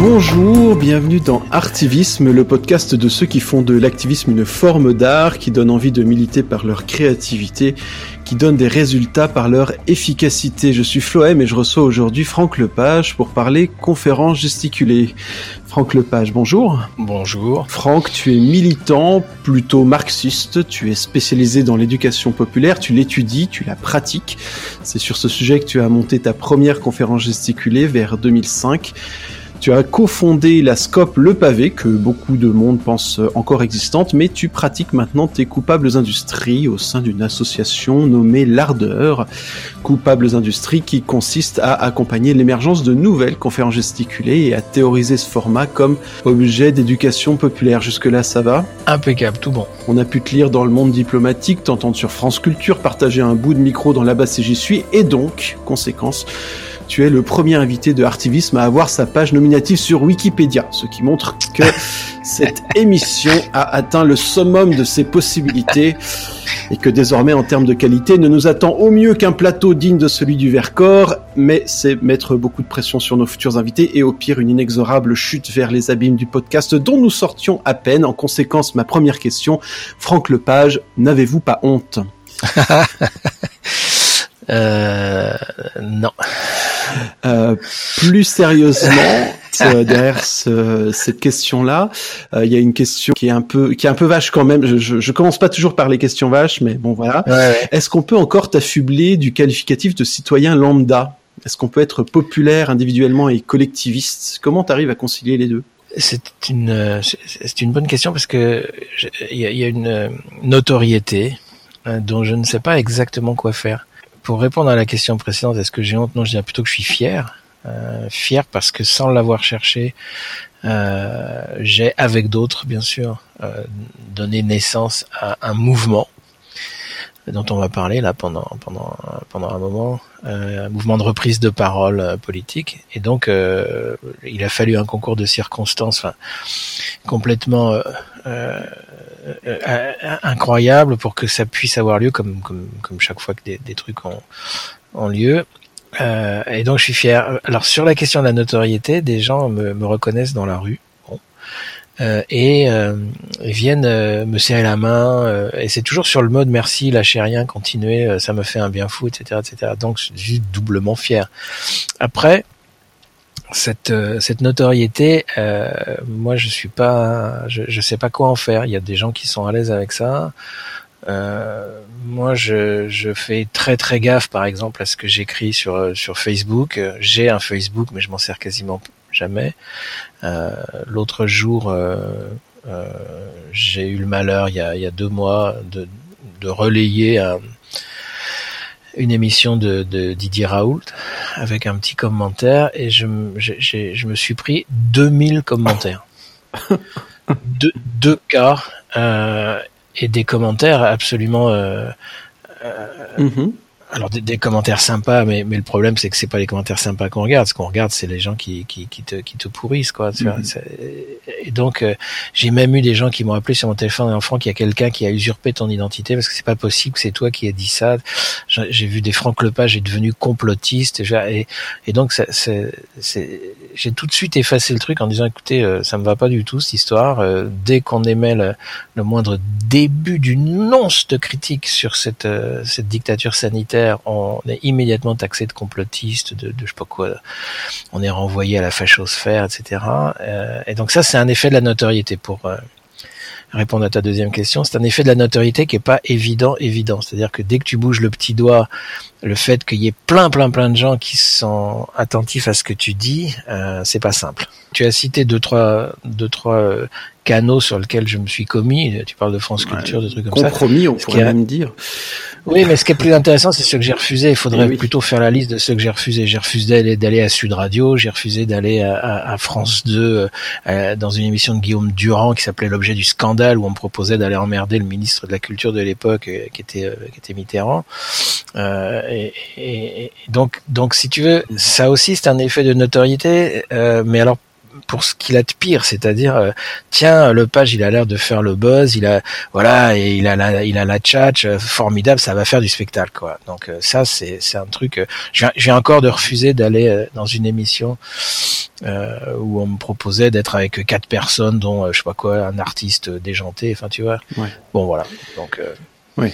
Bonjour, bienvenue dans Artivisme, le podcast de ceux qui font de l'activisme une forme d'art, qui donne envie de militer par leur créativité, qui donne des résultats par leur efficacité. Je suis Floem et je reçois aujourd'hui Franck Lepage pour parler conférence gesticulée. Franck Lepage, bonjour. Bonjour. Franck, tu es militant, plutôt marxiste, tu es spécialisé dans l'éducation populaire, tu l'étudies, tu la pratiques. C'est sur ce sujet que tu as monté ta première conférence gesticulée vers 2005. Tu as cofondé la SCOP Le Pavé, que beaucoup de monde pense encore existante, mais tu pratiques maintenant tes coupables industries au sein d'une association nommée L'Ardeur. Coupables industries qui consiste à accompagner l'émergence de nouvelles conférences gesticulées et à théoriser ce format comme objet d'éducation populaire. Jusque-là, ça va? Impeccable, tout bon. On a pu te lire dans le monde diplomatique, t'entendre sur France Culture, partager un bout de micro dans la basse et j'y suis, et donc, conséquence, tu es le premier invité de Artivisme à avoir sa page nominative sur Wikipédia, ce qui montre que cette émission a atteint le summum de ses possibilités et que désormais en termes de qualité ne nous attend au mieux qu'un plateau digne de celui du Vercors, mais c'est mettre beaucoup de pression sur nos futurs invités et au pire une inexorable chute vers les abîmes du podcast dont nous sortions à peine. En conséquence, ma première question, Franck Lepage, n'avez-vous pas honte? Euh, non. Euh, plus sérieusement, euh, derrière ce, cette question-là, euh, il y a une question qui est un peu, qui est un peu vache quand même. Je, je, je commence pas toujours par les questions vaches, mais bon voilà. Ouais, ouais. Est-ce qu'on peut encore t'affubler du qualificatif de citoyen lambda? Est-ce qu'on peut être populaire individuellement et collectiviste? Comment t'arrives à concilier les deux? C'est une, c'est- une bonne question parce que il y a, y a une euh, notoriété euh, dont je ne sais pas exactement quoi faire. Pour répondre à la question précédente, est-ce que j'ai honte? Non, je dirais plutôt que je suis fier. Euh, fier parce que sans l'avoir cherché, euh, j'ai avec d'autres, bien sûr, euh, donné naissance à un mouvement dont on va parler là pendant pendant pendant un moment, euh, un mouvement de reprise de parole euh, politique. Et donc, euh, il a fallu un concours de circonstances complètement euh, euh, incroyable pour que ça puisse avoir lieu, comme comme comme chaque fois que des, des trucs ont ont lieu. Et donc, je suis fier. Alors, sur la question de la notoriété, des gens me, me reconnaissent dans la rue. Bon. Euh, et euh, viennent euh, me serrer la main et c'est toujours sur le mode merci lâchez rien continuez ça me fait un bien fou etc etc donc je suis doublement fier. Après cette cette notoriété euh, moi je suis pas je, je sais pas quoi en faire. Il y a des gens qui sont à l'aise avec ça. Euh, moi, je, je fais très très gaffe, par exemple, à ce que j'écris sur sur Facebook. J'ai un Facebook, mais je m'en sers quasiment jamais. Euh, L'autre jour, euh, euh, j'ai eu le malheur, il y a, il y a deux mois, de, de relayer un- une émission de, de Didier Raoult avec un petit commentaire et je, me- je suis pris 2000 commentaires. deux, deux cas euh, et des commentaires absolument euh, Mhm. Alors des, des commentaires sympas, mais, mais le problème c'est que c'est pas les commentaires sympas qu'on regarde. Ce qu'on regarde, c'est les gens qui, qui, qui, te, qui te pourrissent, quoi. tu vois. Mhm. C'est- Et donc euh, j'ai même eu des gens qui m'ont appelé sur mon téléphone en franc qu'il y a quelqu'un qui a usurpé ton identité parce que c'est pas possible que c'est toi qui as dit ça. J'ai j'ai vu des Franck Lepage est devenu complotiste et, et donc j'ai tout de suite effacé le truc en disant écoutez euh, ça me va pas du tout cette histoire. Euh, dès qu'on émet le, le moindre début d'une once de critique sur cette, euh, cette dictature sanitaire, on est immédiatement taxé de complotiste, de, de je sais pas quoi. On est renvoyé à la fachosphère, etc. Euh, et donc ça, c'est un effet de la notoriété pour euh, répondre à ta deuxième question. C'est un effet de la notoriété qui est pas évident, évident. C'est-à-dire que dès que tu bouges le petit doigt, le fait qu'il y ait plein, plein, plein de gens qui sont attentifs à ce que tu dis, euh, c'est pas simple. Tu as cité deux, trois, deux, trois canaux sur lesquels je me suis commis. Tu parles de France Ouais. Culture, des trucs comme ça. Compromis, on Ce pourrait a- même dire. Oui, mais ce qui est plus intéressant, c'est ceux que j'ai refusés. Il faudrait Eh oui. plutôt faire la liste de ceux que j'ai refusés. J'ai refusé d'aller, à Sud Radio, j'ai refusé d'aller à, à- à France 2 euh, euh, dans une émission de Guillaume Durand qui s'appelait L'objet du scandale, où on me proposait d'aller emmerder le ministre de la Culture de l'époque, euh, qui était euh, qui était Mitterrand. Euh, et, et- et donc donc si tu veux, ça aussi c'est un effet de notoriété. euh, mais alors pour ce qu'il a de pire, c'est-à-dire euh, tiens le page il a l'air de faire le buzz, il a voilà et il a la il a la tchatch euh, formidable, ça va faire du spectacle quoi. Donc euh, ça c'est c'est un truc. je viens encore de refuser d'aller dans une émission où on me proposait d'être avec quatre personnes dont je sais pas quoi un artiste déjanté. Enfin tu vois. Bon voilà donc. Oui,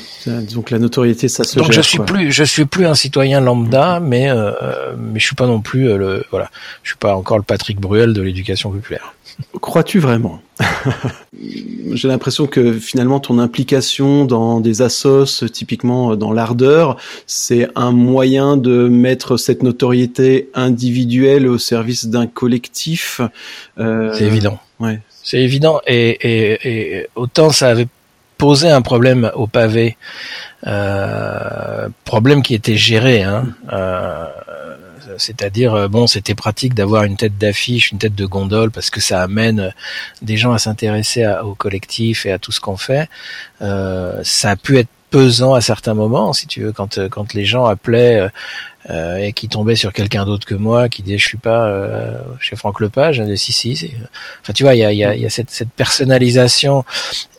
donc la notoriété, ça se Donc je suis plus, je suis plus un citoyen lambda, mais euh, mais je suis pas non plus euh, le, voilà, je suis pas encore le Patrick Bruel de l'éducation populaire. Crois-tu vraiment? J'ai l'impression que finalement ton implication dans des assos, typiquement dans l'ardeur, c'est un moyen de mettre cette notoriété individuelle au service d'un collectif. Euh... C'est évident. Ouais. C'est évident et, et, et autant ça avait posait un problème au pavé, euh, problème qui était géré, hein, euh, c'est-à-dire euh, bon, c'était pratique d'avoir une tête d'affiche, une tête de gondole, parce que ça amène des gens à s'intéresser au collectif et à tout ce qu'on fait. ça a pu être pesant à certains moments, si tu veux, quand quand les gens appelaient et qui tombaient sur quelqu'un d'autre que moi, qui disait je suis pas chez Franck Lepage, si si, enfin tu vois, il y a, y a, y a cette, cette personnalisation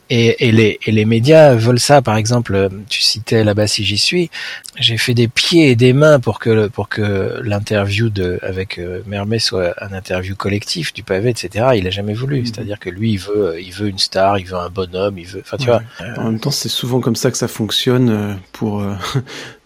et, et, les, et les médias veulent ça. Par exemple, tu citais là-bas si j'y suis. J'ai fait des pieds et des mains pour que pour que l'interview de avec euh, Mermet soit un interview collectif du pavé, etc. Il a jamais voulu. Mhm. C'est-à-dire que lui, il veut il veut une star, il veut un bonhomme, il veut. Enfin, tu vois. En même temps, c'est souvent comme ça que ça fonctionne euh, pour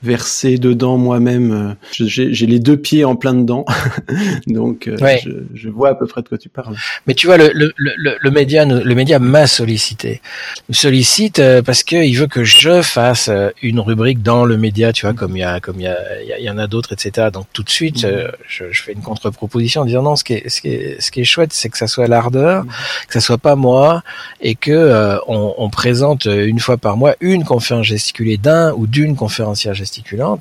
euh, verser dedans moi-même. J'ai les deux pieds en plein dedans, donc je, je, vois à peu près de quoi tu parles. Mais tu vois, le, le, le, le média le média m'a sollicité me sollicite euh, parce qu'il veut que je fasse euh, une rubrique dans le média, tu vois, comme il y a, comme il y a, il y en a d'autres, etc. Donc tout de suite, mhm. euh, je, je, fais une contre-proposition en disant non, ce qui est, ce qui est, ce qui est chouette, c'est que ça soit l'ardeur, mhm. que ça soit pas moi, et que on, on, présente une fois par mois une conférence gesticulée d'un ou d'une conférencière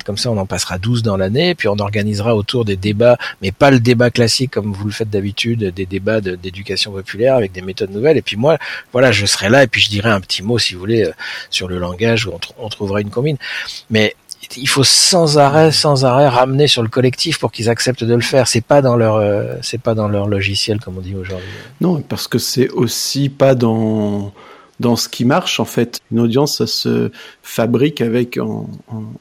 Comme ça, on en passera 12 dans l'année, puis on organisera autour des débats, mais pas le débat classique comme vous le faites d'habitude, des débats d'éducation populaire avec des méthodes nouvelles. Et puis moi, voilà, je serai là et puis je dirais un petit mot, si vous voulez, euh, sur le langage où on, trouvera une combine. Mais il faut sans arrêt, sans arrêt ramener sur le collectif pour qu'ils acceptent de le faire. C'est pas dans leur, euh, c'est pas dans leur logiciel comme on dit aujourd'hui. Non, parce que c'est aussi pas dans dans ce qui marche en fait. Une audience, ça se fabrique avec en,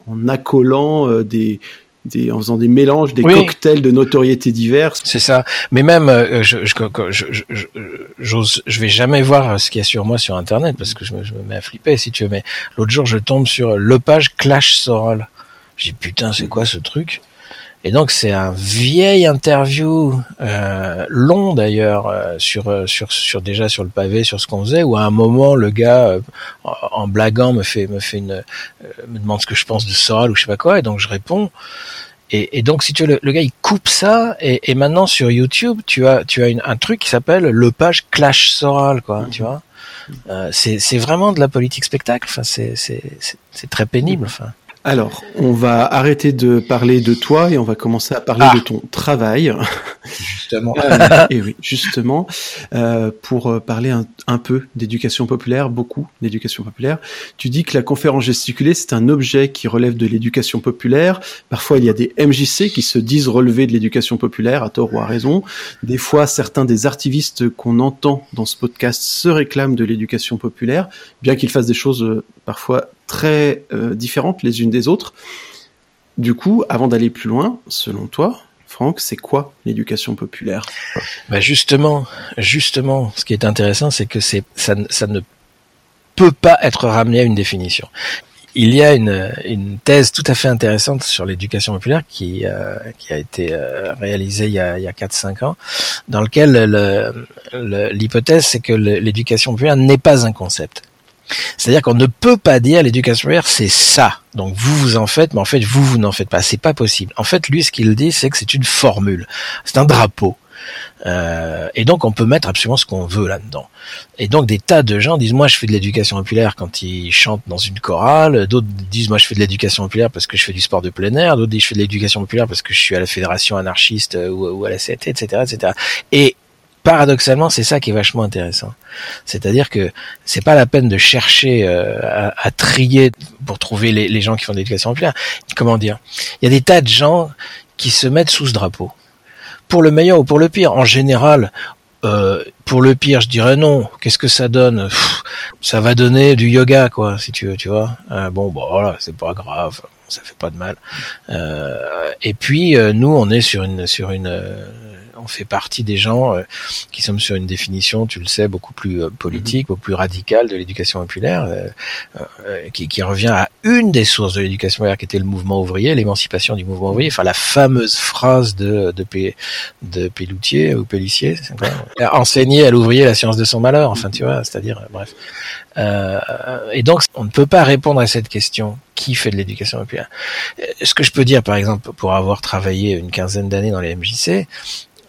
en, accolant euh, des en faisant des mélanges, des cocktails de notoriété diverses. C'est ça. Mais même, euh, je, je, je, je, je, vais jamais voir ce qu'il y a sur moi sur Internet parce que je me, je me mets à flipper si tu veux. Mais l'autre jour, je tombe sur le page Clash Soral. J'ai putain, c'est quoi ce truc? Et donc c'est un vieil interview euh, long d'ailleurs euh, sur euh, sur sur déjà sur le pavé sur ce qu'on faisait où à un moment le gars en blaguant me fait me fait une me demande ce que je pense de Soral ou je sais pas quoi et donc je réponds. Et, et donc si tu veux le, gars il coupe ça et, et, maintenant sur YouTube tu as tu as une, un truc qui s'appelle le page Clash Soral quoi tu vois. C'est c'est vraiment de la politique spectacle enfin c'est c'est c'est très pénible enfin alors, on va arrêter de parler de toi et on va commencer à parler de ah. ton travail. Justement. Euh, et oui, justement, euh, pour euh, parler un, peu d'éducation populaire, beaucoup d'éducation populaire. Tu dis que la conférence gesticulée, c'est un objet qui relève de l'éducation populaire. Parfois, il y a des MJC qui se disent relever de l'éducation populaire, à tort ou à raison. Des fois, certains des artivistes qu'on entend dans ce podcast se réclament de l'éducation populaire, bien qu'ils fassent des choses parfois très euh, différentes les unes des autres. Du coup, avant d'aller plus loin, selon toi, Franck, c'est quoi l'éducation populaire? Bah Justement, justement, ce qui est intéressant, c'est que c'est ça, ça ne peut pas être ramené à une définition. Il y a une, une thèse tout à fait intéressante sur l'éducation populaire qui, euh, qui a été euh, réalisée il y a, a 4-5 ans, dans lequel l'hypothèse c'est que l'éducation populaire n'est pas un concept. C'est-à-dire qu'on ne peut pas dire l'éducation populaire c'est ça. Donc vous vous en faites, mais en fait vous vous n'en faites pas. C'est pas possible. En fait, lui, ce qu'il dit, c'est que c'est une formule, c'est un drapeau. Euh, et donc on peut mettre absolument ce qu'on veut là-dedans. Et donc des tas de gens disent moi je fais de l'éducation populaire quand ils chantent dans une chorale, d'autres disent moi je fais de l'éducation populaire parce que je fais du sport de plein air, d'autres disent je fais de l'éducation populaire parce que je suis à la fédération anarchiste ou, à la CT, etc., etc. Et paradoxalement, c'est ça qui est vachement intéressant. C'est-à-dire que c'est pas la peine de chercher euh, à, trier pour trouver les, gens qui font de l'éducation populaire. Comment dire? Il y a des tas de gens qui se mettent sous ce drapeau pour le meilleur ou pour le pire. En général, euh, pour le pire, je dirais non. Qu'est-ce que ça donne? Ça va donner du yoga, quoi, si tu veux, tu vois. Euh, bon, bon, voilà, c'est pas grave, ça fait pas de mal. Et puis, nous, on est sur une sur une on fait partie des gens euh, qui sommes sur une définition, tu le sais, beaucoup plus euh, politique, mhm. beaucoup plus radicale de l'éducation populaire, euh, qui, qui, revient à une des sources de l'éducation populaire, qui était le mouvement ouvrier, l'émancipation du mouvement ouvrier. Enfin, la fameuse phrase de de, P, de Pelloutier ou Pellissier, enseigner à l'ouvrier la science de son malheur. Enfin, tu vois, c'est-à-dire, bref. Euh, et donc, on ne peut pas répondre à cette question qui fait de l'éducation populaire? Ce que je peux dire, par exemple, pour avoir travaillé une quinzaine d'années dans les MJC,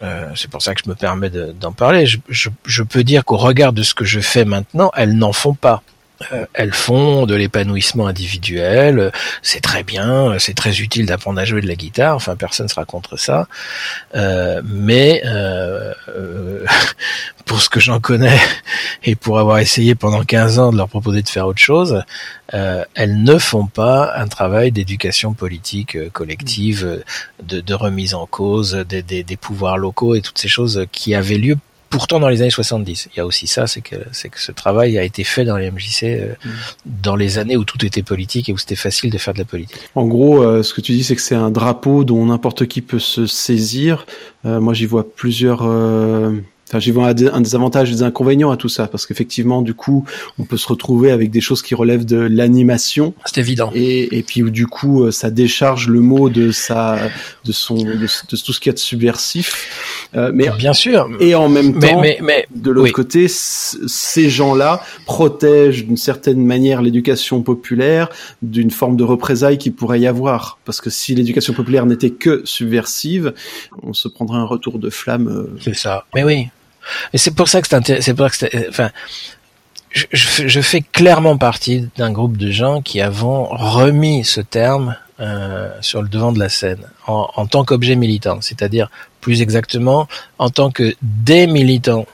euh, c'est pour ça que je me permets d'en parler. Je, je, je, peux dire qu'au regard de ce que je fais maintenant, elles n'en font pas. Euh, elles font de l'épanouissement individuel, c'est très bien, c'est très utile d'apprendre à jouer de la guitare, enfin personne ne sera contre ça, euh, mais euh, pour ce que j'en connais et pour avoir essayé pendant 15 ans de leur proposer de faire autre chose, elles ne font pas un travail d'éducation politique collective, de, de, remise en cause des, des, des pouvoirs locaux et toutes ces choses qui avaient lieu pourtant dans les années 70. Il y a aussi ça, c'est que c'est que ce travail a été fait dans les MJC euh, mm. dans les années où tout était politique et où c'était facile de faire de la politique. En gros, euh, ce que tu dis, c'est que c'est un drapeau dont n'importe qui peut se saisir. Euh, moi, j'y vois plusieurs Enfin, j'y vois un, des avantages et des inconvénients à tout ça, parce qu'effectivement, du coup, on peut se retrouver avec des choses qui relèvent de l'animation. C'est évident. Et, et puis, du coup, euh, ça décharge le mot de sa, de son, de, tout ce qu'il y a de subversif. Euh, mais bien sûr. Et en même temps, mais, mais, de l'autre côté, ces gens-là protègent d'une certaine manière l'éducation populaire d'une forme de représailles qui pourrait y avoir, parce que si l'éducation populaire n'était que subversive, on se prendrait un retour de flamme. Euh, C'est ça. Mais oui. Et c'est pour ça que c'est c'est pour ça que enfin, je, fais clairement partie d'un groupe de gens qui avons remis ce terme euh, sur le devant de la scène en, en tant qu'objet militant, c'est-à-dire plus exactement en tant que des militants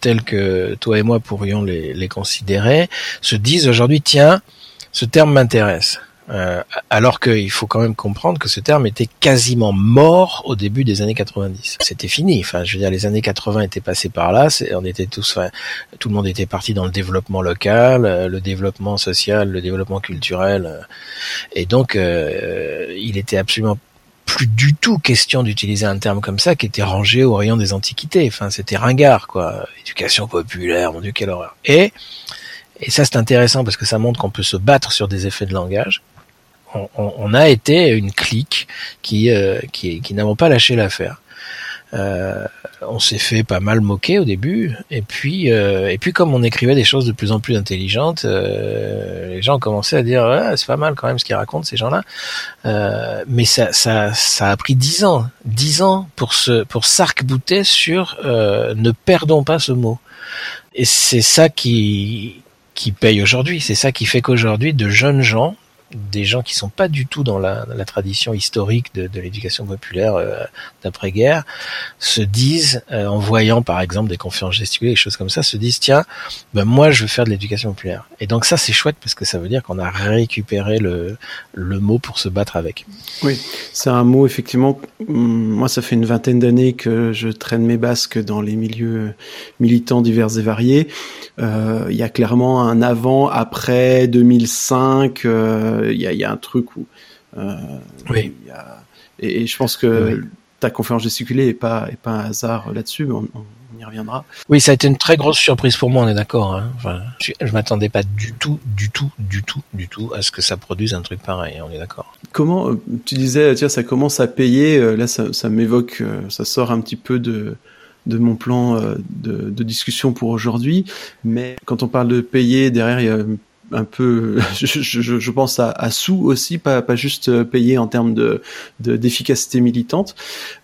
tels que toi et moi pourrions les, les considérer, se disent aujourd'hui tiens, ce terme m'intéresse. Euh, alors qu'il faut quand même comprendre que ce terme était quasiment mort au début des années 90. C'était fini. Enfin, je veux dire, les années 80 étaient passées par là. On était tous, enfin, tout le monde était parti dans le développement local, euh, le développement social, le développement culturel, euh, et donc euh, il était absolument plus du tout question d'utiliser un terme comme ça qui était rangé au rayon des antiquités. Enfin, c'était ringard, quoi. Éducation populaire, mon dieu, quelle horreur. Et et ça, c'est intéressant parce que ça montre qu'on peut se battre sur des effets de langage on, a été une clique qui, euh, qui, qui n'avons pas lâché l'affaire. Euh, on s'est fait pas mal moquer au début, et puis euh, et puis comme on écrivait des choses de plus en plus intelligentes, les gens commençaient à dire ouais, c'est pas mal quand même ce qu'ils racontent ces gens-là. mais ça, ça ça a pris dix ans, dix ans pour se pour s'arc-bouter sur ne perdons pas ce mot. Et c'est ça qui qui paye aujourd'hui. C'est ça qui fait qu'aujourd'hui de jeunes gens des gens qui sont pas du tout dans la, la tradition historique de, de l'éducation populaire euh, d'après-guerre se disent, euh, en voyant par exemple des conférences gesticulées, des choses comme ça, se disent tiens, ben moi je veux faire de l'éducation populaire. Et donc ça c'est chouette parce que ça veut dire qu'on a récupéré le, le mot pour se battre avec. Oui, c'est un mot effectivement. Hum, moi ça fait une vingtaine d'années que je traîne mes basques dans les milieux militants divers et variés. Euh, il y a clairement un avant après 2005 il y a, un truc où. Euh, oui. et, je pense que ta conférence gesticulée est pas est pas un hasard là-dessus. On, y reviendra. Oui, ça a été une très grosse surprise pour moi. On est d'accord. Hein. Enfin, je, je m'attendais pas du tout, du tout, du tout, du tout à ce que ça produise un truc pareil. On est d'accord. Comment euh, tu disais, tiens, ça commence à payer. Euh, là, ça, ça m'évoque, ça sort un petit peu de de mon plan de, de discussion pour aujourd'hui. Mais quand on parle de payer, derrière, il y a un peu, je, je, pense à, à sous aussi, pas, pas juste euh, payé en termes de d'efficacité militante.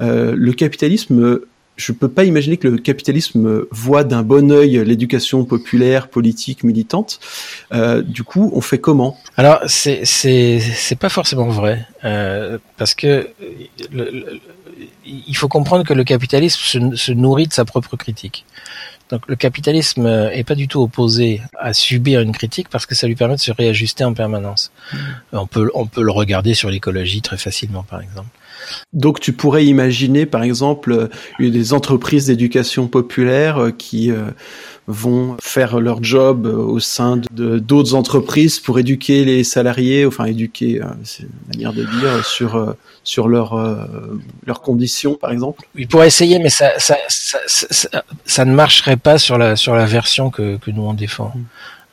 Euh, le capitalisme je peux pas imaginer que le capitalisme voit d'un bon œil l'éducation populaire, politique, militante. Euh, du coup, on fait comment? Alors, c'est c'est pas forcément vrai euh, parce que le, il faut comprendre que le capitalisme se, se nourrit de sa propre critique. Donc le capitalisme euh, est pas du tout opposé à subir une critique parce que ça lui permet de se réajuster en permanence. Mmh. On peut on peut le regarder sur l'écologie très facilement par exemple. Donc tu pourrais imaginer, par exemple, des entreprises d'éducation populaire qui vont faire leur job au sein de d'autres entreprises pour éduquer les salariés, enfin éduquer, c'est une manière de dire, sur sur leurs leurs conditions, par exemple. Il pourrait essayer, mais ça ça, ça, ça, ça ne marcherait pas sur la sur la version que que nous on défend. Mm.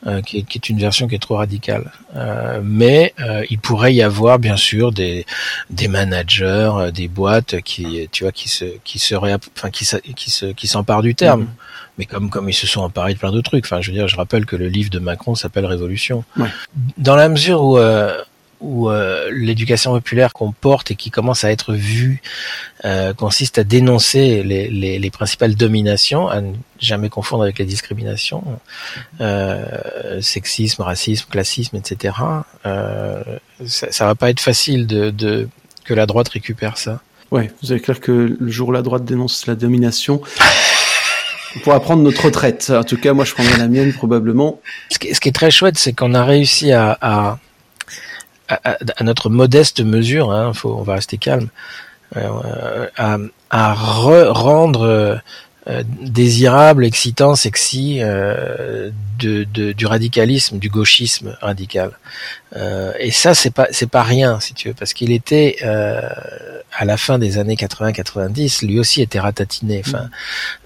Euh, qui, est, qui, est, une version qui est trop radicale. Euh, mais euh, il pourrait y avoir bien sûr des des managers, euh, des boîtes qui tu vois qui se qui seraient enfin qui qui se qui s'emparent du terme. Mm. Mais comme comme ils se sont emparés de plein de trucs. Enfin, je veux dire, je rappelle que le livre de Macron s'appelle Révolution. Ouais. Dans la mesure où où euh, l'éducation populaire qu'on porte et qui commence à être vue euh, consiste à dénoncer les, les, les, principales dominations, à ne jamais confondre avec les discriminations, euh, sexisme, racisme, classisme, etc. Euh, ça, ça va pas être facile de, de, que la droite récupère ça. Ouais, vous avez clair que le jour où la droite dénonce la domination, on pourra prendre notre retraite. En tout cas, moi, je prendrai la mienne probablement. Ce qui, ce qui est très chouette, c'est qu'on a réussi à, à à, notre modeste mesure, hein, faut, on va rester calme, euh, à, à re rendre euh, euh, désirable, excitant, sexy euh, de, de, du radicalisme, du gauchisme radical. Euh, et ça, c'est pas c'est pas rien, si tu veux, parce qu'il était euh, à la fin des années 80-90, lui aussi était ratatiné. Enfin,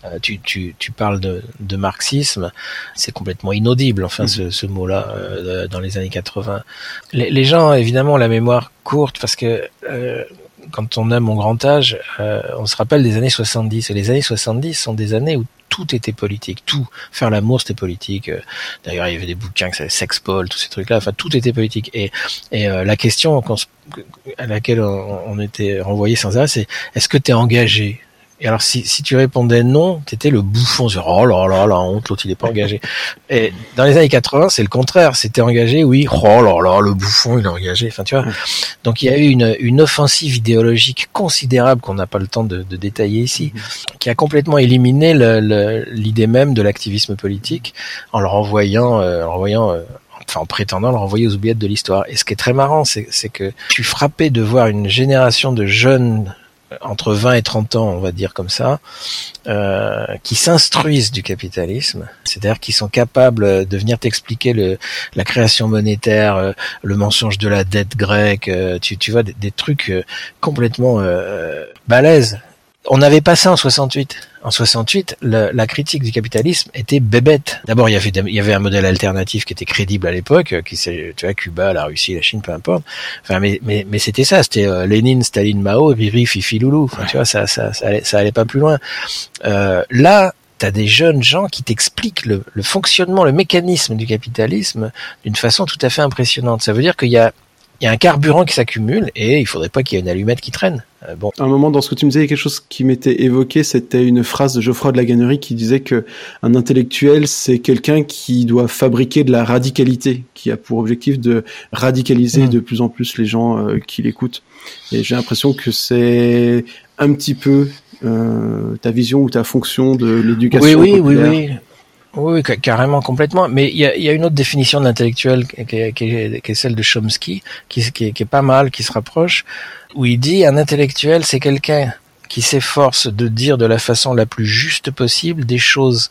mmh. tu, tu, tu parles de, de marxisme, c'est complètement inaudible, enfin, mmh. ce, ce mot-là dans les années 80. Les, les, gens, évidemment, ont la mémoire courte parce que quand on a mon grand âge, euh, on se rappelle des années 70. Et les années 70 sont des années où tout était politique, tout. Faire l'amour, c'était politique. Euh, d'ailleurs, il y avait des bouquins, que Sexpol, tous ces trucs-là. Enfin, tout était politique. Et, et euh, la question à laquelle on, on était renvoyé sans arrêt, c'est est-ce que tu es engagé? Et alors, si, si tu répondais non, t'étais le bouffon. Sur, oh là là, la honte, l'autre il est pas engagé. Et dans les années 80, c'est le contraire. C'était engagé, oui. Oh là là, le bouffon, il est engagé. Enfin, tu vois. Donc, il y a eu une, une offensive idéologique considérable qu'on n'a pas le temps de, de, détailler ici, qui a complètement éliminé l'idée même de l'activisme politique en le renvoyant, euh, en renvoyant euh, enfin en prétendant le renvoyer aux oubliettes de l'histoire. Et ce qui est très marrant, c'est que je suis frappé de voir une génération de jeunes entre 20 et 30 ans, on va dire comme ça, euh, qui s'instruisent du capitalisme, c'est-à-dire qui sont capables de venir t'expliquer le, la création monétaire, euh, le mensonge de la dette grecque, euh, tu, tu vois, des, des trucs euh, complètement balèzes on n'avait pas ça en 68. En 68, le, la critique du capitalisme était bébête. D'abord, il y avait avait un modèle alternatif qui était crédible à l'époque, qui c'est tu vois Cuba, la Russie, la Chine, peu importe. Enfin, mais mais, mais c'était ça, c'était euh, Lénine, Staline, Mao, Riri, Fifi, Loulou. Enfin, tu vois, ça ça ça allait, ça allait pas plus loin. Euh, là, t'as des jeunes gens qui t'expliquent le, le fonctionnement, le mécanisme du capitalisme d'une façon tout à fait impressionnante. Ça veut dire qu'il y a il y a un carburant qui s'accumule et il faudrait pas qu'il y ait une allumette qui traîne. Euh, bon. À un moment dans ce que tu me disais, il y a quelque chose qui m'était évoqué, c'était une phrase de Geoffroy de la Gannerie qui disait que un intellectuel, c'est quelqu'un qui doit fabriquer de la radicalité, qui a pour objectif de radicaliser mmh. de plus en plus les gens euh, qui l'écoutent. Et j'ai l'impression que c'est un petit peu euh, ta vision ou ta fonction de l'éducation. Oui, oui, oui, oui. Oui, carrément, complètement. Mais il y a, une autre définition de l'intellectuel qui, est celle de Chomsky, qui, qui, est pas mal, qui se rapproche, où il dit un intellectuel, c'est quelqu'un qui s'efforce de dire de la façon la plus juste possible des choses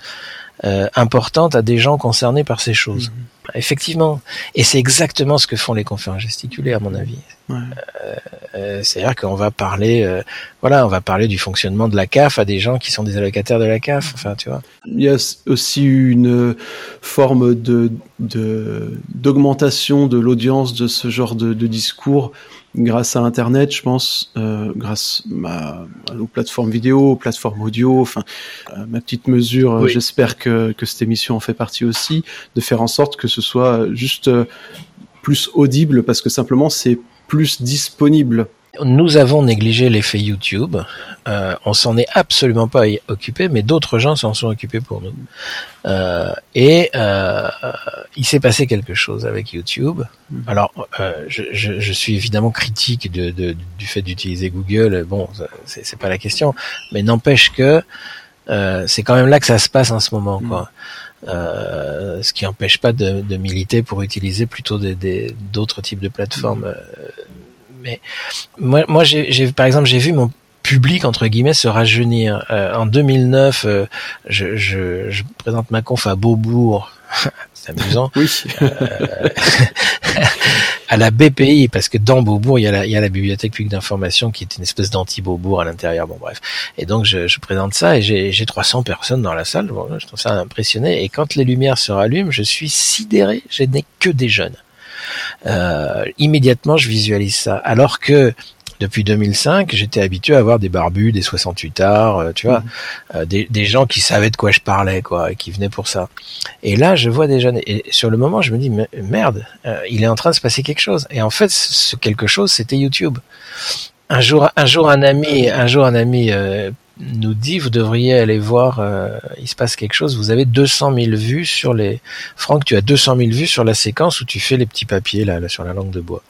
euh, importantes à des gens concernés par ces choses. Mhm. Effectivement. Et c'est exactement ce que font les conférences gesticulées, à mon avis. Ouais. Euh, euh, C'est-à-dire qu'on va parler, euh, voilà, on va parler du fonctionnement de la CAF à des gens qui sont des allocataires de la CAF. Enfin, tu vois. Il y a aussi une forme de d'augmentation de l'audience de ce genre de, de discours grâce à Internet, je pense, euh, grâce à, aux plateformes vidéo, aux plateformes audio, enfin, à ma petite mesure, oui. j'espère que, que cette émission en fait partie aussi, de faire en sorte que ce soit juste euh, plus audible parce que simplement c'est plus disponible nous avons négligé l'effet YouTube. Euh, on s'en est absolument pas occupé, mais d'autres gens s'en sont occupés pour nous. Euh, et euh, il s'est passé quelque chose avec YouTube. Mhm. Alors, euh, je, je, je, suis évidemment critique de, de, du fait d'utiliser Google. Bon, c'est pas la question, mais n'empêche que euh, c'est quand même là que ça se passe en ce moment, quoi. Euh, ce qui n'empêche pas de, de, militer pour utiliser plutôt d'autres types de plateformes mais moi, moi j'ai, par exemple, j'ai vu mon public entre guillemets se rajeunir. Euh, en 2009, euh, je, je, je, présente ma conf à Beaubourg. C'est amusant. oui. Euh, à la BPI, parce que dans Beaubourg, il y a la, la bibliothèque publique d'information qui est une espèce d'anti-Beaubourg à l'intérieur. Bon, bref. Et donc, je, je présente ça et j'ai 300 personnes dans la salle. Bon, je trouve ça impressionné. Et quand les lumières se rallument, je suis sidéré. Je n'ai que des jeunes. Euh, immédiatement, je visualise ça. Alors que depuis 2005, j'étais habitué à avoir des barbus, des 68 arts, euh, tu vois, mmh. euh, des, des, gens qui savaient de quoi je parlais, quoi, et qui venaient pour ça. Et là, je vois des jeunes, et sur le moment, je me dis, merde, euh, il est en train de se passer quelque chose. Et en fait, ce quelque chose, c'était YouTube. Un jour, un jour, un ami, un jour, un ami nous dit, vous devriez aller voir, il se passe quelque chose. Vous avez 200 000 vues sur les. Franck, tu as 200 000 vues sur la séquence où tu fais les petits papiers là, là sur la langue de bois.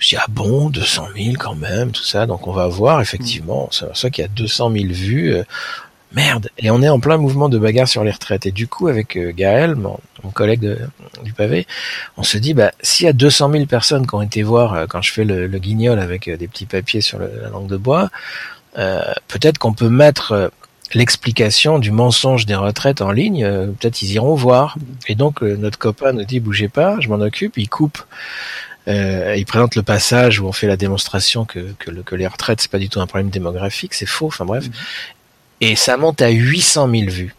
Je dis ah bon 200 000 quand même tout ça. Donc on va voir effectivement. C'est ça qu'il y a 200 000 vues euh, merde. Et on est en plein mouvement de bagarre sur les retraites. Et du coup avec euh, Gaël mon, collègue du pavé on se dit bah s'il y a 200 000 personnes qui ont été voir euh, quand je fais le, guignol avec des petits papiers sur la langue de bois peut-être qu'on peut mettre l'explication du mensonge des retraites en ligne, peut-être ils iront voir. Et donc notre copain nous dit bougez pas, je m'en occupe, il coupe euh, il présente le passage où on fait la démonstration que, que, que les retraites c'est pas du tout un problème démographique, c'est faux. Enfin bref, mhm. et ça monte à 800 000 vues.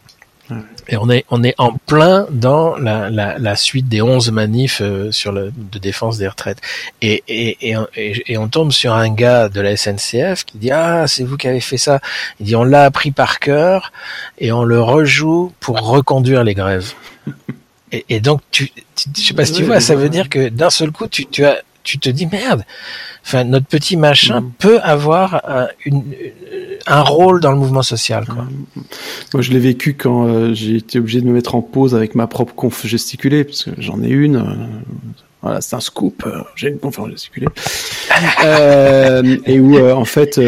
Et on est on est en plein dans la, la, la suite des 11 manifs euh, sur le de défense des retraites. Et, et, et, et, on tombe sur un gars de la SNCF qui dit ah c'est vous qui avez fait ça. Il dit on l'a appris par cœur et on le rejoue pour reconduire les grèves. Et, et donc, tu, tu, je sais pas si tu vois, ça veut dire que d'un seul coup, tu, tu, as, tu te dis merde. Enfin, notre petit machin mm. peut avoir un, une, un rôle dans le mouvement social. Quoi. Mm. Moi, je l'ai vécu quand euh, j'ai été obligé de me mettre en pause avec ma propre conf gesticulée, parce que j'en ai une. Euh, voilà, c'est un scoop. Euh, j'ai une conférence gesticulée. et où, en fait,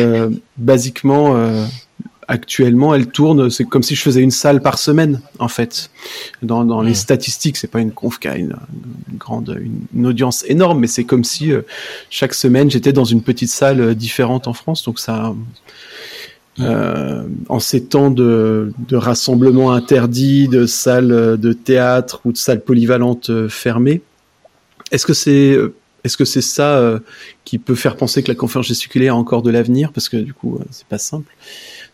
basiquement actuellement, elle tourne. C'est comme si je faisais une salle par semaine, en fait. Dans, dans les hmm. statistiques, c'est pas une conf qui a une, grande, une, audience énorme, mais c'est comme si euh, chaque semaine j'étais dans une petite salle euh, différente en France. Donc ça, hmm. euh, en ces temps de, de rassemblements interdits, de salles de théâtre ou de salles polyvalentes fermées, est-ce que c'est est-ce que c'est ça qui peut faire penser que la conférence gesticulaire a encore de l'avenir? Parce que du coup, c'est pas simple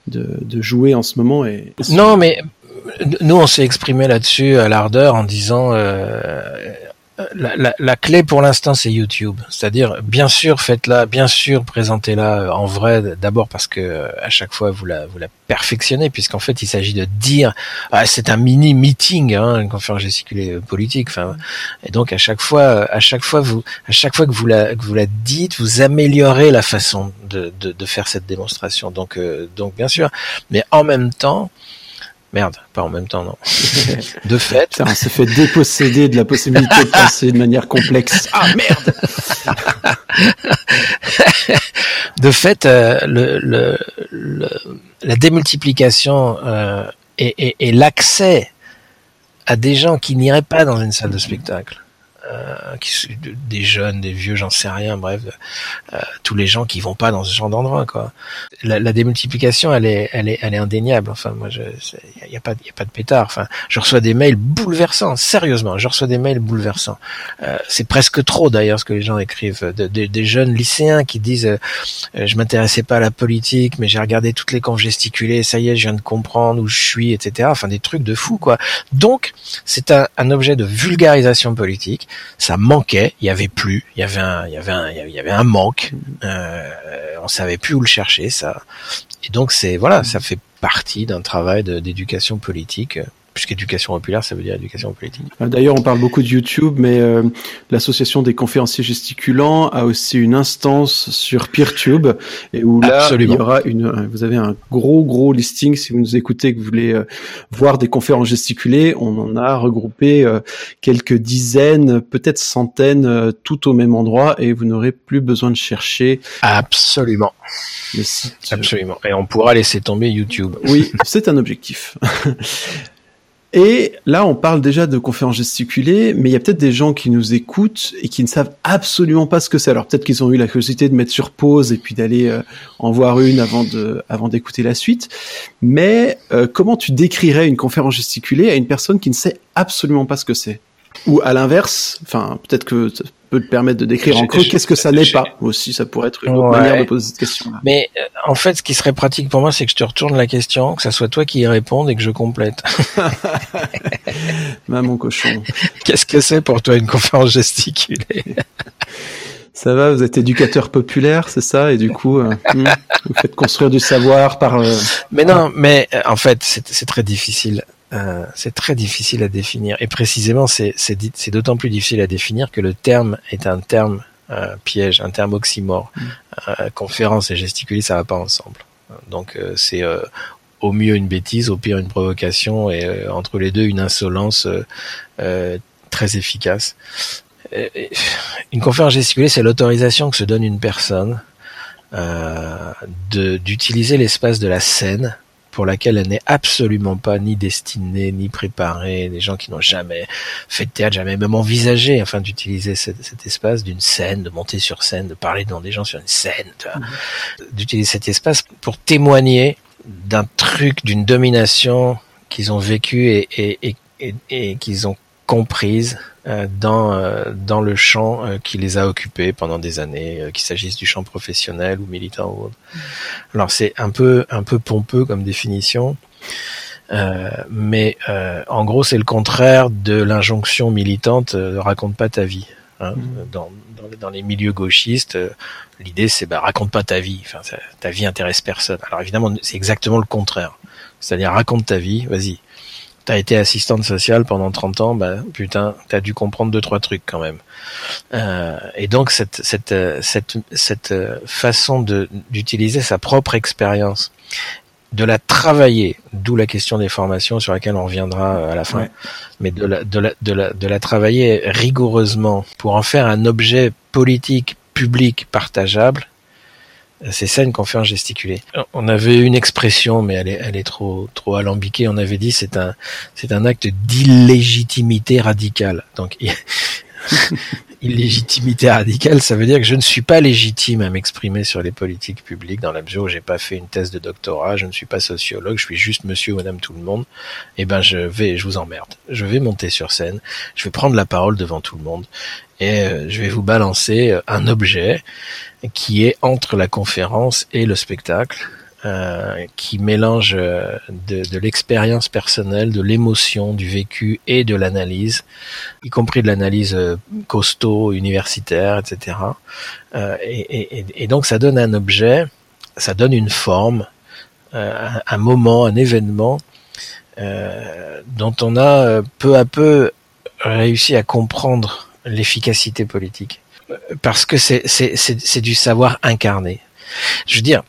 de, jouer en ce moment. Et... Non, mais nous, on s'est exprimé là-dessus à l'ardeur en disant euh, la, la, clé pour l'instant, c'est YouTube. C'est-à-dire, bien sûr, faites-la, bien sûr, présentez-la en vrai. D'abord parce que euh, à chaque fois, vous la, vous la perfectionnez, puisqu'en fait, il s'agit de dire, ah, c'est un mini meeting, hein, une conférence gesticulée politique. Enfin, et donc à chaque fois, à chaque fois, vous, à chaque fois que vous la, que vous la dites, vous améliorez la façon de, de, de faire cette démonstration. Donc, euh, donc bien sûr, mais en même temps, Merde, pas en même temps, non. De fait. on s'est fait déposséder de la possibilité de penser de manière complexe. Ah merde De fait, euh, le, le, la démultiplication euh, et, et l'accès à des gens qui n'iraient pas dans une salle de spectacle qui, des jeunes, des vieux, j'en sais rien, bref, euh, tous les gens qui vont pas dans ce genre d'endroit, quoi. La, la, démultiplication, elle est, elle est, elle est indéniable. Enfin, moi, il y, a pas, y a pas de pétard. Enfin, je reçois des mails bouleversants, sérieusement, je reçois des mails bouleversants. Euh, c'est presque trop d'ailleurs ce que les gens écrivent, de, des jeunes lycéens qui disent, euh, je m'intéressais pas à la politique, mais j'ai regardé toutes les confs gesticulées, ça y est, je viens de comprendre où je suis, etc. Enfin, des trucs de fou, quoi. Donc, c'est un, un objet de vulgarisation politique ça manquait, il y avait plus, il y avait un, y avait un, y avait un manque, euh, on savait plus où le chercher ça, et donc c'est voilà, ça fait partie d'un travail d'éducation politique puisqu'éducation populaire, ça veut dire éducation politique. Euh, d'ailleurs, on parle beaucoup de YouTube, mais euh, l'association des conférenciers gesticulants a aussi une instance sur PeerTube, et où là, il y aura une, euh, vous avez un gros gros listing si vous nous écoutez, que vous voulez voir des conférences gesticulées, on en a regroupé quelques dizaines, peut-être centaines, tout au même endroit, et vous n'aurez plus besoin de chercher. Absolument. Le site. Absolument. Et on pourra laisser tomber YouTube. Oui, c'est un objectif. Et là, on parle déjà de conférences gesticulées, mais il y a peut-être des gens qui nous écoutent et qui ne savent absolument pas ce que c'est. Alors peut-être qu'ils ont eu la curiosité de mettre sur pause et puis d'aller euh, en voir une avant de, avant d'écouter la suite. Mais euh, comment tu décrirais une conférence gesticulée à une personne qui ne sait absolument pas ce que c'est? Ou à l'inverse, enfin peut-être que peut te permettre de décrire en creux qu'est-ce que ça n'est pas aussi ça pourrait être une autre manière de poser cette question -là. mais euh, en fait ce qui serait pratique pour moi c'est que je te retourne la question que ça soit toi qui y réponde et que je complète mon cochon qu'est-ce que c'est pour toi une conférence gesticulée? Ça va, vous êtes éducateur populaire, c'est ça, et du coup, euh, hmm, vous faites construire du savoir par. Euh, mais non, mais en fait, c'est très difficile. Euh, c'est très difficile à définir. Et précisément, c'est d'autant plus difficile à définir que le terme est un terme euh, piège, un terme oxymore. Mm. Euh, conférence et gesticuler, ça va pas ensemble. Donc euh, c'est au mieux une bêtise, au pire une provocation, et entre les deux une insolence très efficace. une conférence gesticulée, c'est l'autorisation que se donne une personne d'utiliser l'espace de la scène pour laquelle elle n'est absolument pas ni destinée, ni préparée, des gens qui n'ont jamais fait de théâtre, jamais même envisagé, enfin, d'utiliser cet, espace d'une scène, de monter sur scène, de parler devant des gens sur une scène, mhm. d'utiliser cet espace pour témoigner d'un truc, d'une domination qu'ils ont vécu et, et, et, et qu'ils ont comprise euh, dans euh, dans le champ euh, qui les a occupés pendant des années, qu'il s'agisse du champ professionnel ou militant ou autre. Mm. Alors c'est un peu un peu pompeux comme définition, mais en gros c'est le contraire de l'injonction militante raconte pas ta vie. Hein. Mm. Dans, dans, dans, les milieux gauchistes, l'idée c'est bah raconte pas ta vie. Enfin, ta vie intéresse personne. Alors évidemment c'est exactement le contraire. C'est-à-dire raconte ta vie, vas-y t'as été assistante sociale pendant 30 ans, bah putain, t'as dû comprendre deux trois trucs quand même. Euh, et donc cette cette cette cette façon de d'utiliser sa propre expérience, de la travailler, d'où la question des formations sur laquelle on reviendra à la fin, mais de la de la de la de la travailler rigoureusement pour en faire un objet politique public partageable c'est ça une conférence gesticulée. On avait une expression, mais elle est, elle est trop, trop alambiquée. On avait dit c'est un, c'est un acte d'illégitimité radicale. Donc, illégitimité radicale, ça veut dire que je ne suis pas légitime à m'exprimer sur les politiques publiques dans la mesure où j'ai pas fait une thèse de doctorat, je ne suis pas sociologue, je suis juste monsieur ou madame tout le monde. Eh ben, je vais, je vous emmerde. Je vais monter sur scène, je vais prendre la parole devant tout le monde et euh, je vais vous balancer euh, un objet qui est entre la conférence et le spectacle, euh, qui mélange euh, de, de l'expérience personnelle, de l'émotion, du vécu et de l'analyse, y compris de l'analyse costaud, universitaire, etc. Euh, et, et, et, donc ça donne un objet, ça donne une forme, un, un moment, un événement dont on a peu à peu réussi à comprendre l'efficacité politique. Parce que c'est, du savoir incarné. Je veux dire,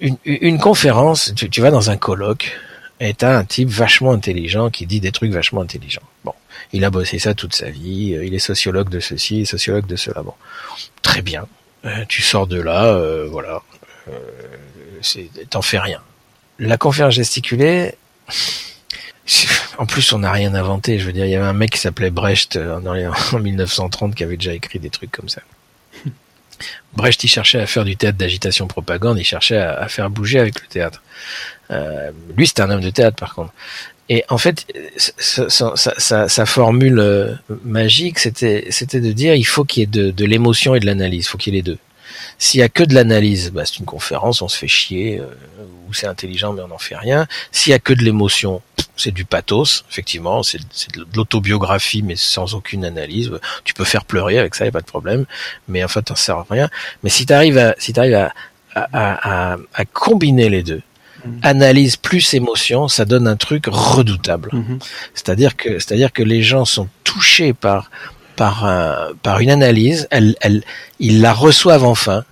une, une conférence, tu, tu, vas dans un colloque, et t'as un type vachement intelligent qui dit des trucs vachement intelligents. Bon, il a bossé ça toute sa vie, il est sociologue de ceci, sociologue de cela. Bon, très bien. Euh, tu sors de là, euh, voilà, euh, t'en fais rien. La conférence gesticulée, en plus, on n'a rien inventé. Je veux dire, il y avait un mec qui s'appelait Brecht euh, en 1930 qui avait déjà écrit des trucs comme ça. Brecht, il cherchait à faire du théâtre d'agitation propagande, il cherchait à, faire bouger avec le théâtre. Euh, lui, c'était un homme de théâtre, par contre. Et en fait, sa, formule euh, magique, c'était, c'était de dire, il faut qu'il y ait de, de l'émotion et de l'analyse, il faut qu'il y ait les deux. S'il y a que de l'analyse, bah, c'est une conférence, on se fait chier, euh, ou c'est intelligent mais on n'en fait rien. S'il y a que de l'émotion, c'est du pathos, effectivement, c'est de l'autobiographie mais sans aucune analyse. Tu peux faire pleurer avec ça, y a pas de problème, mais en fait, t'en sert à rien. Mais si t'arrives à, si t'arrives à, à, à, à, combiner les deux, mmh. analyse plus émotion, ça donne un truc redoutable. Mmh. C'est-à-dire que, c'est-à-dire que les gens sont touchés par par, un, par une analyse, elle, elle, ils la reçoivent enfin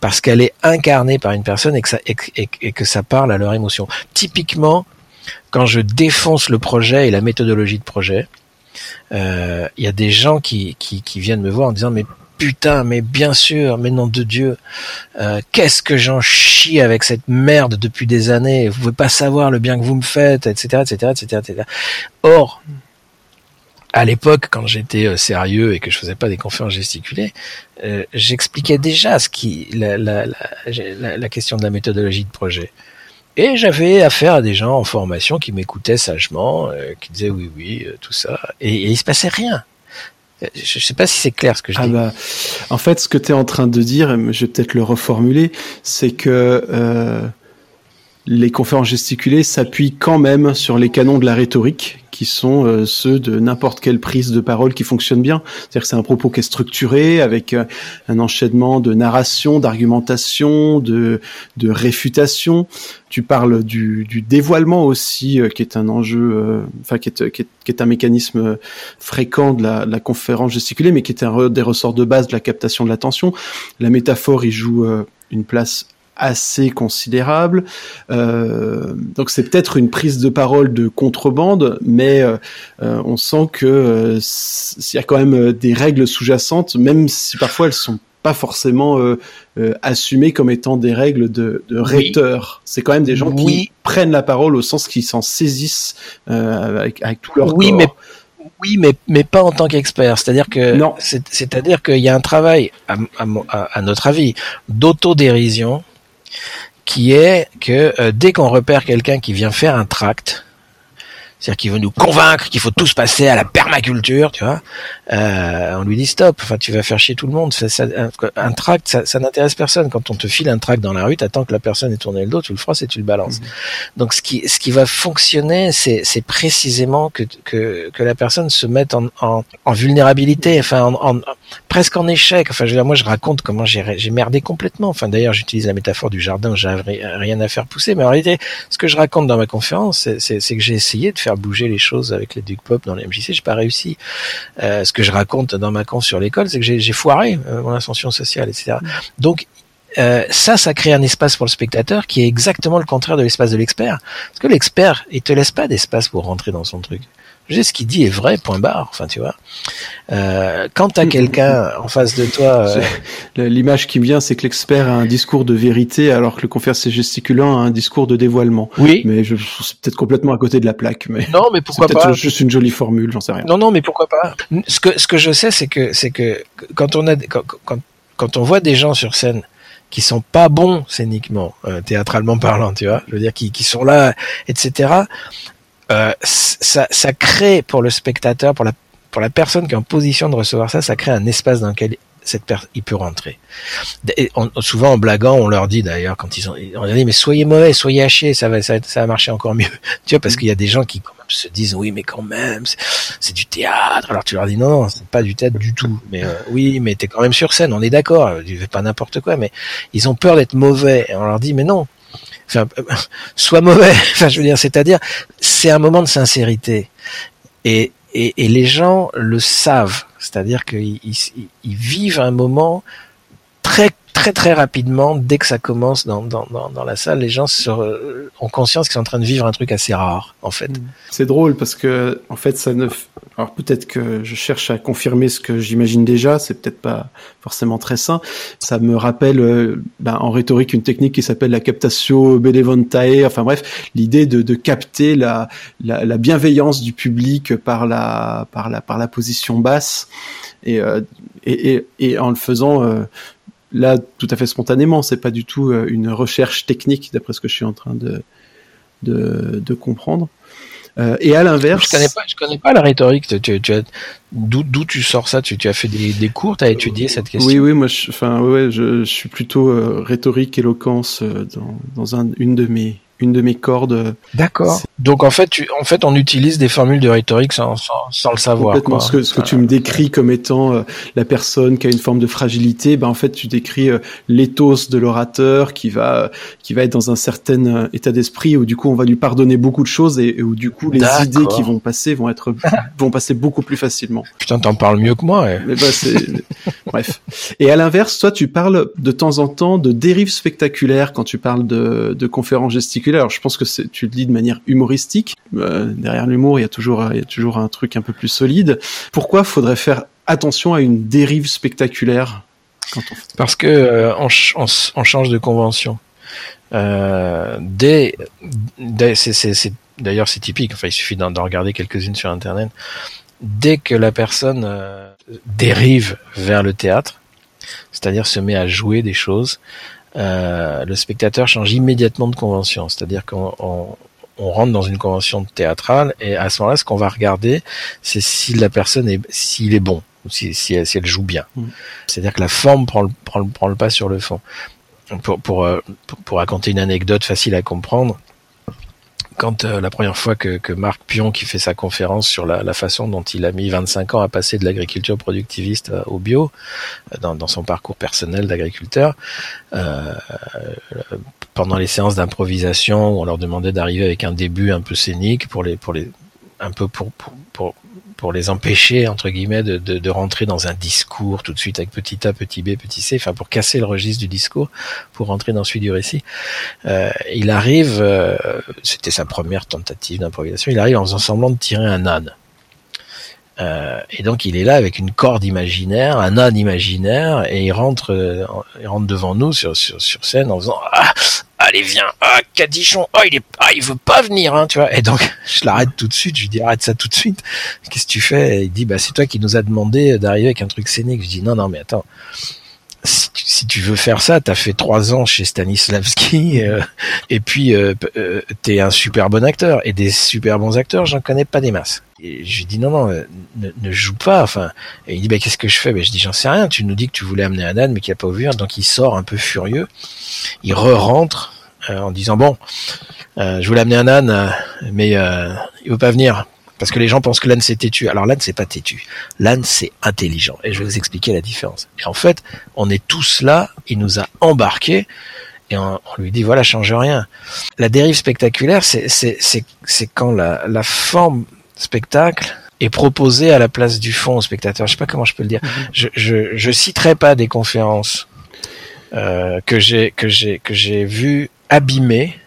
parce qu'elle est incarnée par une personne et que ça, et, et, que ça parle à leur émotion. Typiquement, quand je défonce le projet et la méthodologie de projet, euh, il y a des gens qui, qui, qui, viennent me voir en disant mais putain, mais bien sûr, mais nom de Dieu, euh, qu'est-ce que j'en chie avec cette merde depuis des années. Vous pouvez pas savoir le bien que vous me faites, etc., etc., etc., etc. Or, à l'époque, quand j'étais euh, sérieux et que je faisais pas des conférences gesticulées, euh, j'expliquais déjà ce qui la, la, la, la, question de la méthodologie de projet. Et j'avais affaire à des gens en formation qui m'écoutaient sagement, euh, qui disaient oui, oui, tout ça, et, et il se passait rien. Je sais pas si c'est clair ce que je ah dis. Bah, en fait, ce que tu es en train de dire, je vais peut-être le reformuler, c'est que euh, les conférences gesticulées s'appuient quand même sur les canons de la rhétorique, qui sont euh, ceux de n'importe quelle prise de parole qui fonctionne bien. C'est-à-dire que c'est un propos qui est structuré, avec euh, un enchaînement de narration, d'argumentation, de, de réfutation. Tu parles du, du dévoilement aussi, euh, qui est un enjeu, enfin qui est, qui, est, qui est, un mécanisme fréquent de la, de la, conférence gesticulée, mais qui est un des ressorts de base de la captation de l'attention. La métaphore y joue une place assez considérable. Euh, donc c'est peut-être une prise de parole de contrebande, mais euh, euh on sent que euh, il y a quand même euh, des règles sous-jacentes, même si parfois elles sont pas forcément euh, assumées comme étant des règles de, de rhéteur. C'est quand même des gens qui prennent la parole au sens qu'ils s'en saisissent avec, avec tout leur oui, corps. Mais... Oui, mais, mais pas en tant qu'expert. C'est-à-dire que, non. c'est-à-dire qu'il y a un travail, à, à, à notre avis, d'autodérision qui est que euh, dès qu'on repère quelqu'un qui vient faire un tract, c'est-à-dire qu'il veut nous convaincre qu'il faut tous passer à la permaculture, tu vois. Euh, on lui dit stop. Enfin, tu vas faire chier tout le monde. Ça, ça, un, un, tract, ça, ça n'intéresse personne. Quand on te file un tract dans la rue, t'attends que la personne ait tourné le dos, tu le froisses et tu le balances. Mmh. Donc, ce qui, ce qui va fonctionner, c'est, c'est précisément que, que, que la personne se mette en, en, en vulnérabilité, enfin, en, en, presque en échec. Enfin, je, moi, je raconte comment j'ai, j'ai merdé complètement. Enfin, d'ailleurs, j'utilise la métaphore du jardin j'avais rien à faire pousser. Mais en réalité, ce que je raconte dans ma conférence, c'est, c'est, c'est que j'ai essayé de faire bouger les choses avec les Duke Pop dans les MJC, j'ai pas réussi. Euh, ce que je raconte dans ma con sur l'école, c'est que j'ai foiré euh, mon ascension sociale, etc. Donc euh, ça, ça crée un espace pour le spectateur qui est exactement le contraire de l'espace de l'expert. Parce que l'expert, il te laisse pas d'espace pour rentrer dans son truc. Je sais, ce qu'il dit est vrai, point barre. Enfin, tu vois. Euh, quand t'as quelqu'un en face de toi, euh... l'image qui me vient, c'est que l'expert a un discours de vérité, alors que le conférencier gesticulant a un discours de dévoilement. Oui. Mais je c'est peut-être complètement à côté de la plaque. Mais non, mais pourquoi c'est pas Juste une jolie formule, j'en sais rien. Non, non, mais pourquoi pas Ce que ce que je sais, c'est que c'est que quand on a quand, quand quand on voit des gens sur scène qui sont pas bons scéniquement, euh, théâtralement parlant, tu vois, je veux dire, qui, qui sont là, etc. Euh, ça, ça crée pour le spectateur, pour la, pour la personne qui est en position de recevoir ça, ça crée un espace dans lequel cette personne il peut rentrer. Et on, souvent en blaguant, on leur dit d'ailleurs quand ils sont, on leur dit mais soyez mauvais, soyez hachés, ça va, ça, ça va marcher encore mieux. Tu vois parce qu'il y a des gens qui quand même se disent oui mais quand même c'est du théâtre. Alors tu leur dis non, non c'est pas du théâtre du tout. Mais euh, oui mais t'es quand même sur scène, on est d'accord. Tu fais pas n'importe quoi. Mais ils ont peur d'être mauvais. Et on leur dit mais non, enfin, soit mauvais. Je veux dire, c'est-à-dire, c'est un moment de sincérité. Et, et, les gens le savent. C'est-à-dire qu'ils ils, ils vivent un moment très très très rapidement, dès que ça commence dans, dans, dans, dans la salle, les gens se, euh, ont conscience qu'ils sont en train de vivre un truc assez rare, en fait. C'est drôle parce que, en fait, ça ne. Alors peut-être que je cherche à confirmer ce que j'imagine déjà, c'est peut-être pas forcément très sain. Ça me rappelle, euh, ben, en rhétorique, une technique qui s'appelle la captatio benevolentae. Enfin bref, l'idée de, de capter la, la, la, bienveillance du public par la, par la, par la position basse. Et, euh, et, et, et, en le faisant euh, là tout à fait spontanément. C'est pas du tout euh, une recherche technique, d'après ce que je suis en train de de, de comprendre. Euh, et à l'inverse, je connais pas, je connais pas la rhétorique. Tu, tu, d'où, d'où tu sors ça? Tu, tu as fait des, des cours, tu as étudié cette question? Oui, oui, moi, je, enfin, ouais, je, je suis plutôt euh, rhétorique, éloquence euh, dans, dans un, une de mes une de mes cordes. D'accord. Donc en fait, tu, en fait, on utilise des formules de rhétorique sans, sans, sans le savoir. Complètement. Quoi. Ce que, ce que tu me décris comme étant euh, la personne qui a une forme de fragilité, ben en fait, tu décris euh, l'éthos de l'orateur qui va qui va être dans un certain euh, état d'esprit où du coup on va lui pardonner beaucoup de choses et, et où du coup les idées qui vont passer vont être vont passer beaucoup plus facilement. Putain, t'en parles mieux que moi. Ouais. Mais ben, c'est bref. Et à l'inverse, toi, tu parles de temps en temps de dérives spectaculaires quand tu parles de, de conférences gesticulées alors je pense que tu le dis de manière humoristique. Euh, derrière l'humour, il y a toujours un truc un peu plus solide. Pourquoi faudrait faire attention à une dérive spectaculaire. Parce que euh, change de convention. Euh, dès, d'ailleurs c'est typique. Enfin, il suffit d'en regarder quelques-unes sur Internet. Dès que la personne dérive vers le théâtre, c'est-à-dire se met à jouer des choses, euh, le spectateur change immédiatement de convention. C'est-à-dire qu'on on, on rentre dans une convention théâtrale et à ce moment-là, ce qu'on va regarder, c'est si la personne est, s'il est bon, si, si, elle, si elle joue bien. Mm. C'est-à-dire que la forme prend le, prend, le, prend le pas sur le fond. Pour, pour, euh, pour, pour raconter une anecdote facile à comprendre, quand euh, la première fois que, que, Marc Pion, qui fait sa conférence sur la, la, façon dont il a mis 25 ans à passer de l'agriculture productiviste euh, au bio, dans, dans son parcours personnel d'agriculteur, euh, pendant les séances d'improvisation, où on leur demandait d'arriver avec un début un peu scénique pour les, pour les, un peu pour, pour, pour pour les empêcher entre guillemets de, de, de, rentrer dans un discours tout de suite avec petit A, petit B, petit C, enfin pour casser le registre du discours, pour rentrer dans celui du récit. Euh, il arrive, euh, c'était sa première tentative d'improvisation, il arrive en faisant semblant de tirer un âne. Euh, et donc il est là avec une corde imaginaire, un âne imaginaire, et il rentre, euh, il rentre devant nous sur, sur, sur scène en faisant ah, allez viens, ah Cadichon, ah il est, ah il veut pas venir, hein, tu vois. Et donc je l'arrête tout de suite, je lui dis arrête ça tout de suite. Qu'est-ce que tu fais? Et Il dit bah c'est toi qui nous a demandé d'arriver avec un truc scénique. Je dis non non mais attends. Si tu, si tu veux faire ça, t'as fait trois ans chez Stanislavski euh, et puis euh, euh, t'es un super bon acteur et des super bons acteurs, j'en connais pas des masses. Et je lui dis non non, euh, ne, ne joue pas. Enfin, et il dit bah qu'est-ce que je fais? Ben, je dis j'en sais rien. Tu nous dis que tu voulais amener un âne mais qu'il a pas ouvert, donc il sort un peu furieux. Il re-rentre euh, en disant bon, euh, je voulais amener euh, mais il veut pas venir parce que les gens pensent que l'âne c'est têtu. Alors l'âne c'est pas têtu, l'âne c'est intelligent. Et je vais vous expliquer la différence. Et en fait, on est tous là. Il nous a embarqués et on, lui dit voilà change rien. La dérive spectaculaire, c'est c'est c'est c'est quand la la forme spectacle est proposée à la place du fond au spectateur. Je sais pas comment je peux le dire. Mm-hmm. Je je je citerai pas des conférences euh, que j'ai que j'ai que j'ai vu abîmé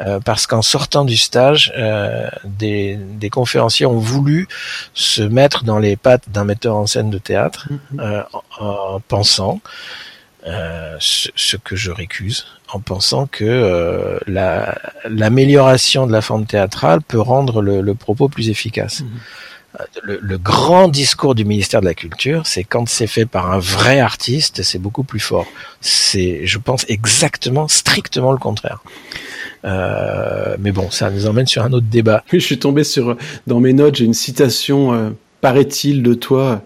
euh, parce qu'en sortant du stage, euh, des, des, conférenciers ont voulu se mettre dans les pattes d'un metteur en scène de théâtre mhm. euh, en, en, pensant euh, ce, ce, que je récuse, en pensant que euh, l'amélioration de la forme théâtrale peut rendre le, le propos plus efficace. Mhm. Le, le, grand discours du ministère de la Culture, c'est quand c'est fait par un vrai artiste, c'est beaucoup plus fort. C'est, je pense, exactement, strictement le contraire. Euh, mais bon, ça nous emmène sur un autre débat. Oui, je suis tombé sur dans mes notes, j'ai une citation, euh, paraît-il, de toi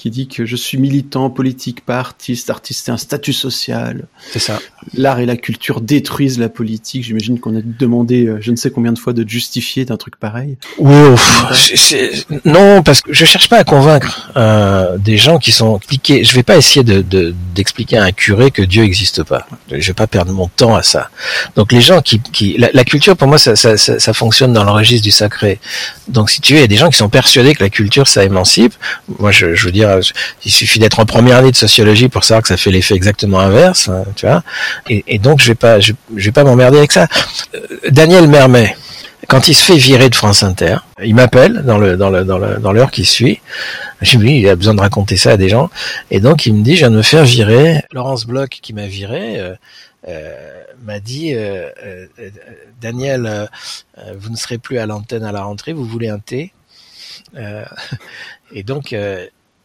qui dit que je suis militant politique, pas artiste. Artiste, c'est un statut social. C'est ça. L'art et la culture détruisent la politique. J'imagine qu'on a demandé, euh, je ne sais combien de fois, de justifier d'un truc pareil. Oui, non, parce que je cherche pas à convaincre euh, des gens qui sont cliqués. Je vais pas essayer de d'expliquer à un curé que Dieu n'existe pas. Je vais pas perdre mon temps à ça. Donc les gens qui, qui la, la culture, pour moi, ça, ça, ça, ça, fonctionne dans le registre du sacré. Donc si tu veux, il y a des gens qui sont persuadés que la culture, ça émancipe. Moi, je, je veux dire il suffit d'être en première année de sociologie pour savoir que ça fait l'effet exactement inverse, hein, tu vois. Et, donc je vais pas, je, vais pas m'emmerder avec ça. Euh, Daniel Mermet, quand il se fait virer de France Inter, il m'appelle dans le dans le dans le dans l'heure qui suit. Je lui dis il a besoin de raconter ça à des gens, et donc il me dit je viens de me faire virer. Laurence Bloch qui m'a viré. Euh, euh, m'a dit Daniel, vous ne serez plus à l'antenne à la rentrée, vous voulez un thé? Et donc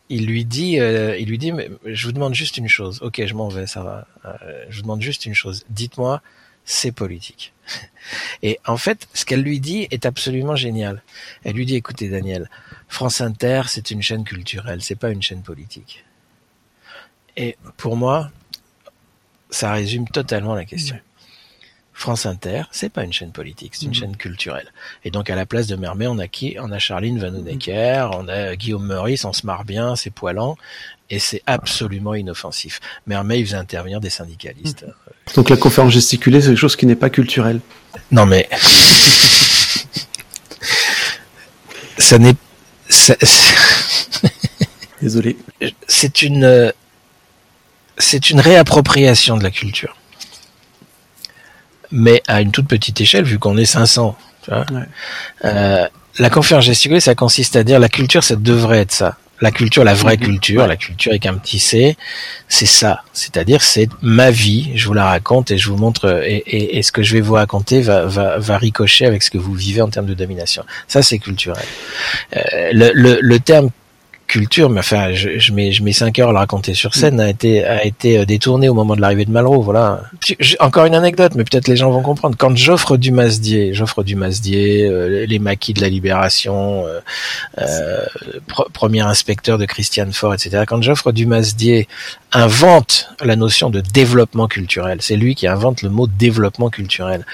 il lui dit, euh, il lui dit, mais je vous demande juste une chose. Ok, je m'en vais, ça va. Euh, je vous demande juste une chose. Dites-moi, c'est politique. Et en fait, ce qu'elle lui dit est absolument génial. Elle lui dit, écoutez, Daniel, France Inter, c'est une chaîne culturelle, c'est pas une chaîne politique. Et pour moi, ça résume totalement la question. France Inter, c'est pas une chaîne politique, c'est une mmh. chaîne culturelle. Et donc à la place de Mermet, on a qui? On a Charline Vanhoenacker, on a Guillaume Meurice, on se marre bien, c'est poilant, et c'est absolument inoffensif. Mermet, il faisait intervenir des syndicalistes. Mmh. Donc la conférence gesticulée, c'est quelque chose qui n'est pas culturel. Non mais ça n'est Désolé. C'est une c'est une réappropriation de la culture mais à une toute petite échelle, vu qu'on est 500. Tu vois ouais. euh, la conférence gesticulée, ça consiste à dire la culture, ça devrait être ça. La culture, la vraie culture, la culture avec un petit C, c'est ça. C'est-à-dire, c'est ma vie. Je vous la raconte et je vous montre. Et, et, ce que je vais vous raconter va, va, va, ricocher avec ce que vous vivez en termes de domination. Ça, c'est culturel. Euh, le, le, le terme culture, mais enfin, je, je, mets je mets cinq heures à le raconter sur scène, a été a été euh, détourné au moment de l'arrivée de Malraux. Voilà. encore une anecdote, mais peut-être les gens vont comprendre. Quand j'offre du Masdier, j'offre du Masdier, euh, les maquis de la Libération, euh, euh premier inspecteur de Christiane Faure, etc. Quand j'offre du Masdier, invente la notion de développement culturel. C'est lui qui invente le mot développement culturel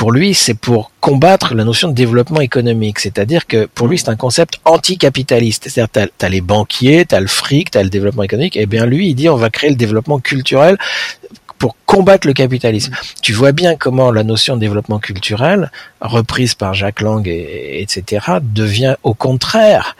pour lui, c'est pour combattre la notion de développement économique. C'est-à-dire que pour lui, c'est un concept anticapitaliste. C'est-à-dire, t'as as les banquiers, t'as le fric, t'as le développement économique. Et eh bien, lui, il dit, on va créer le développement culturel pour combattre le capitalisme. Tu vois bien comment la notion de développement culturel, reprise par Jacques Lang, et, etc., devient au contraire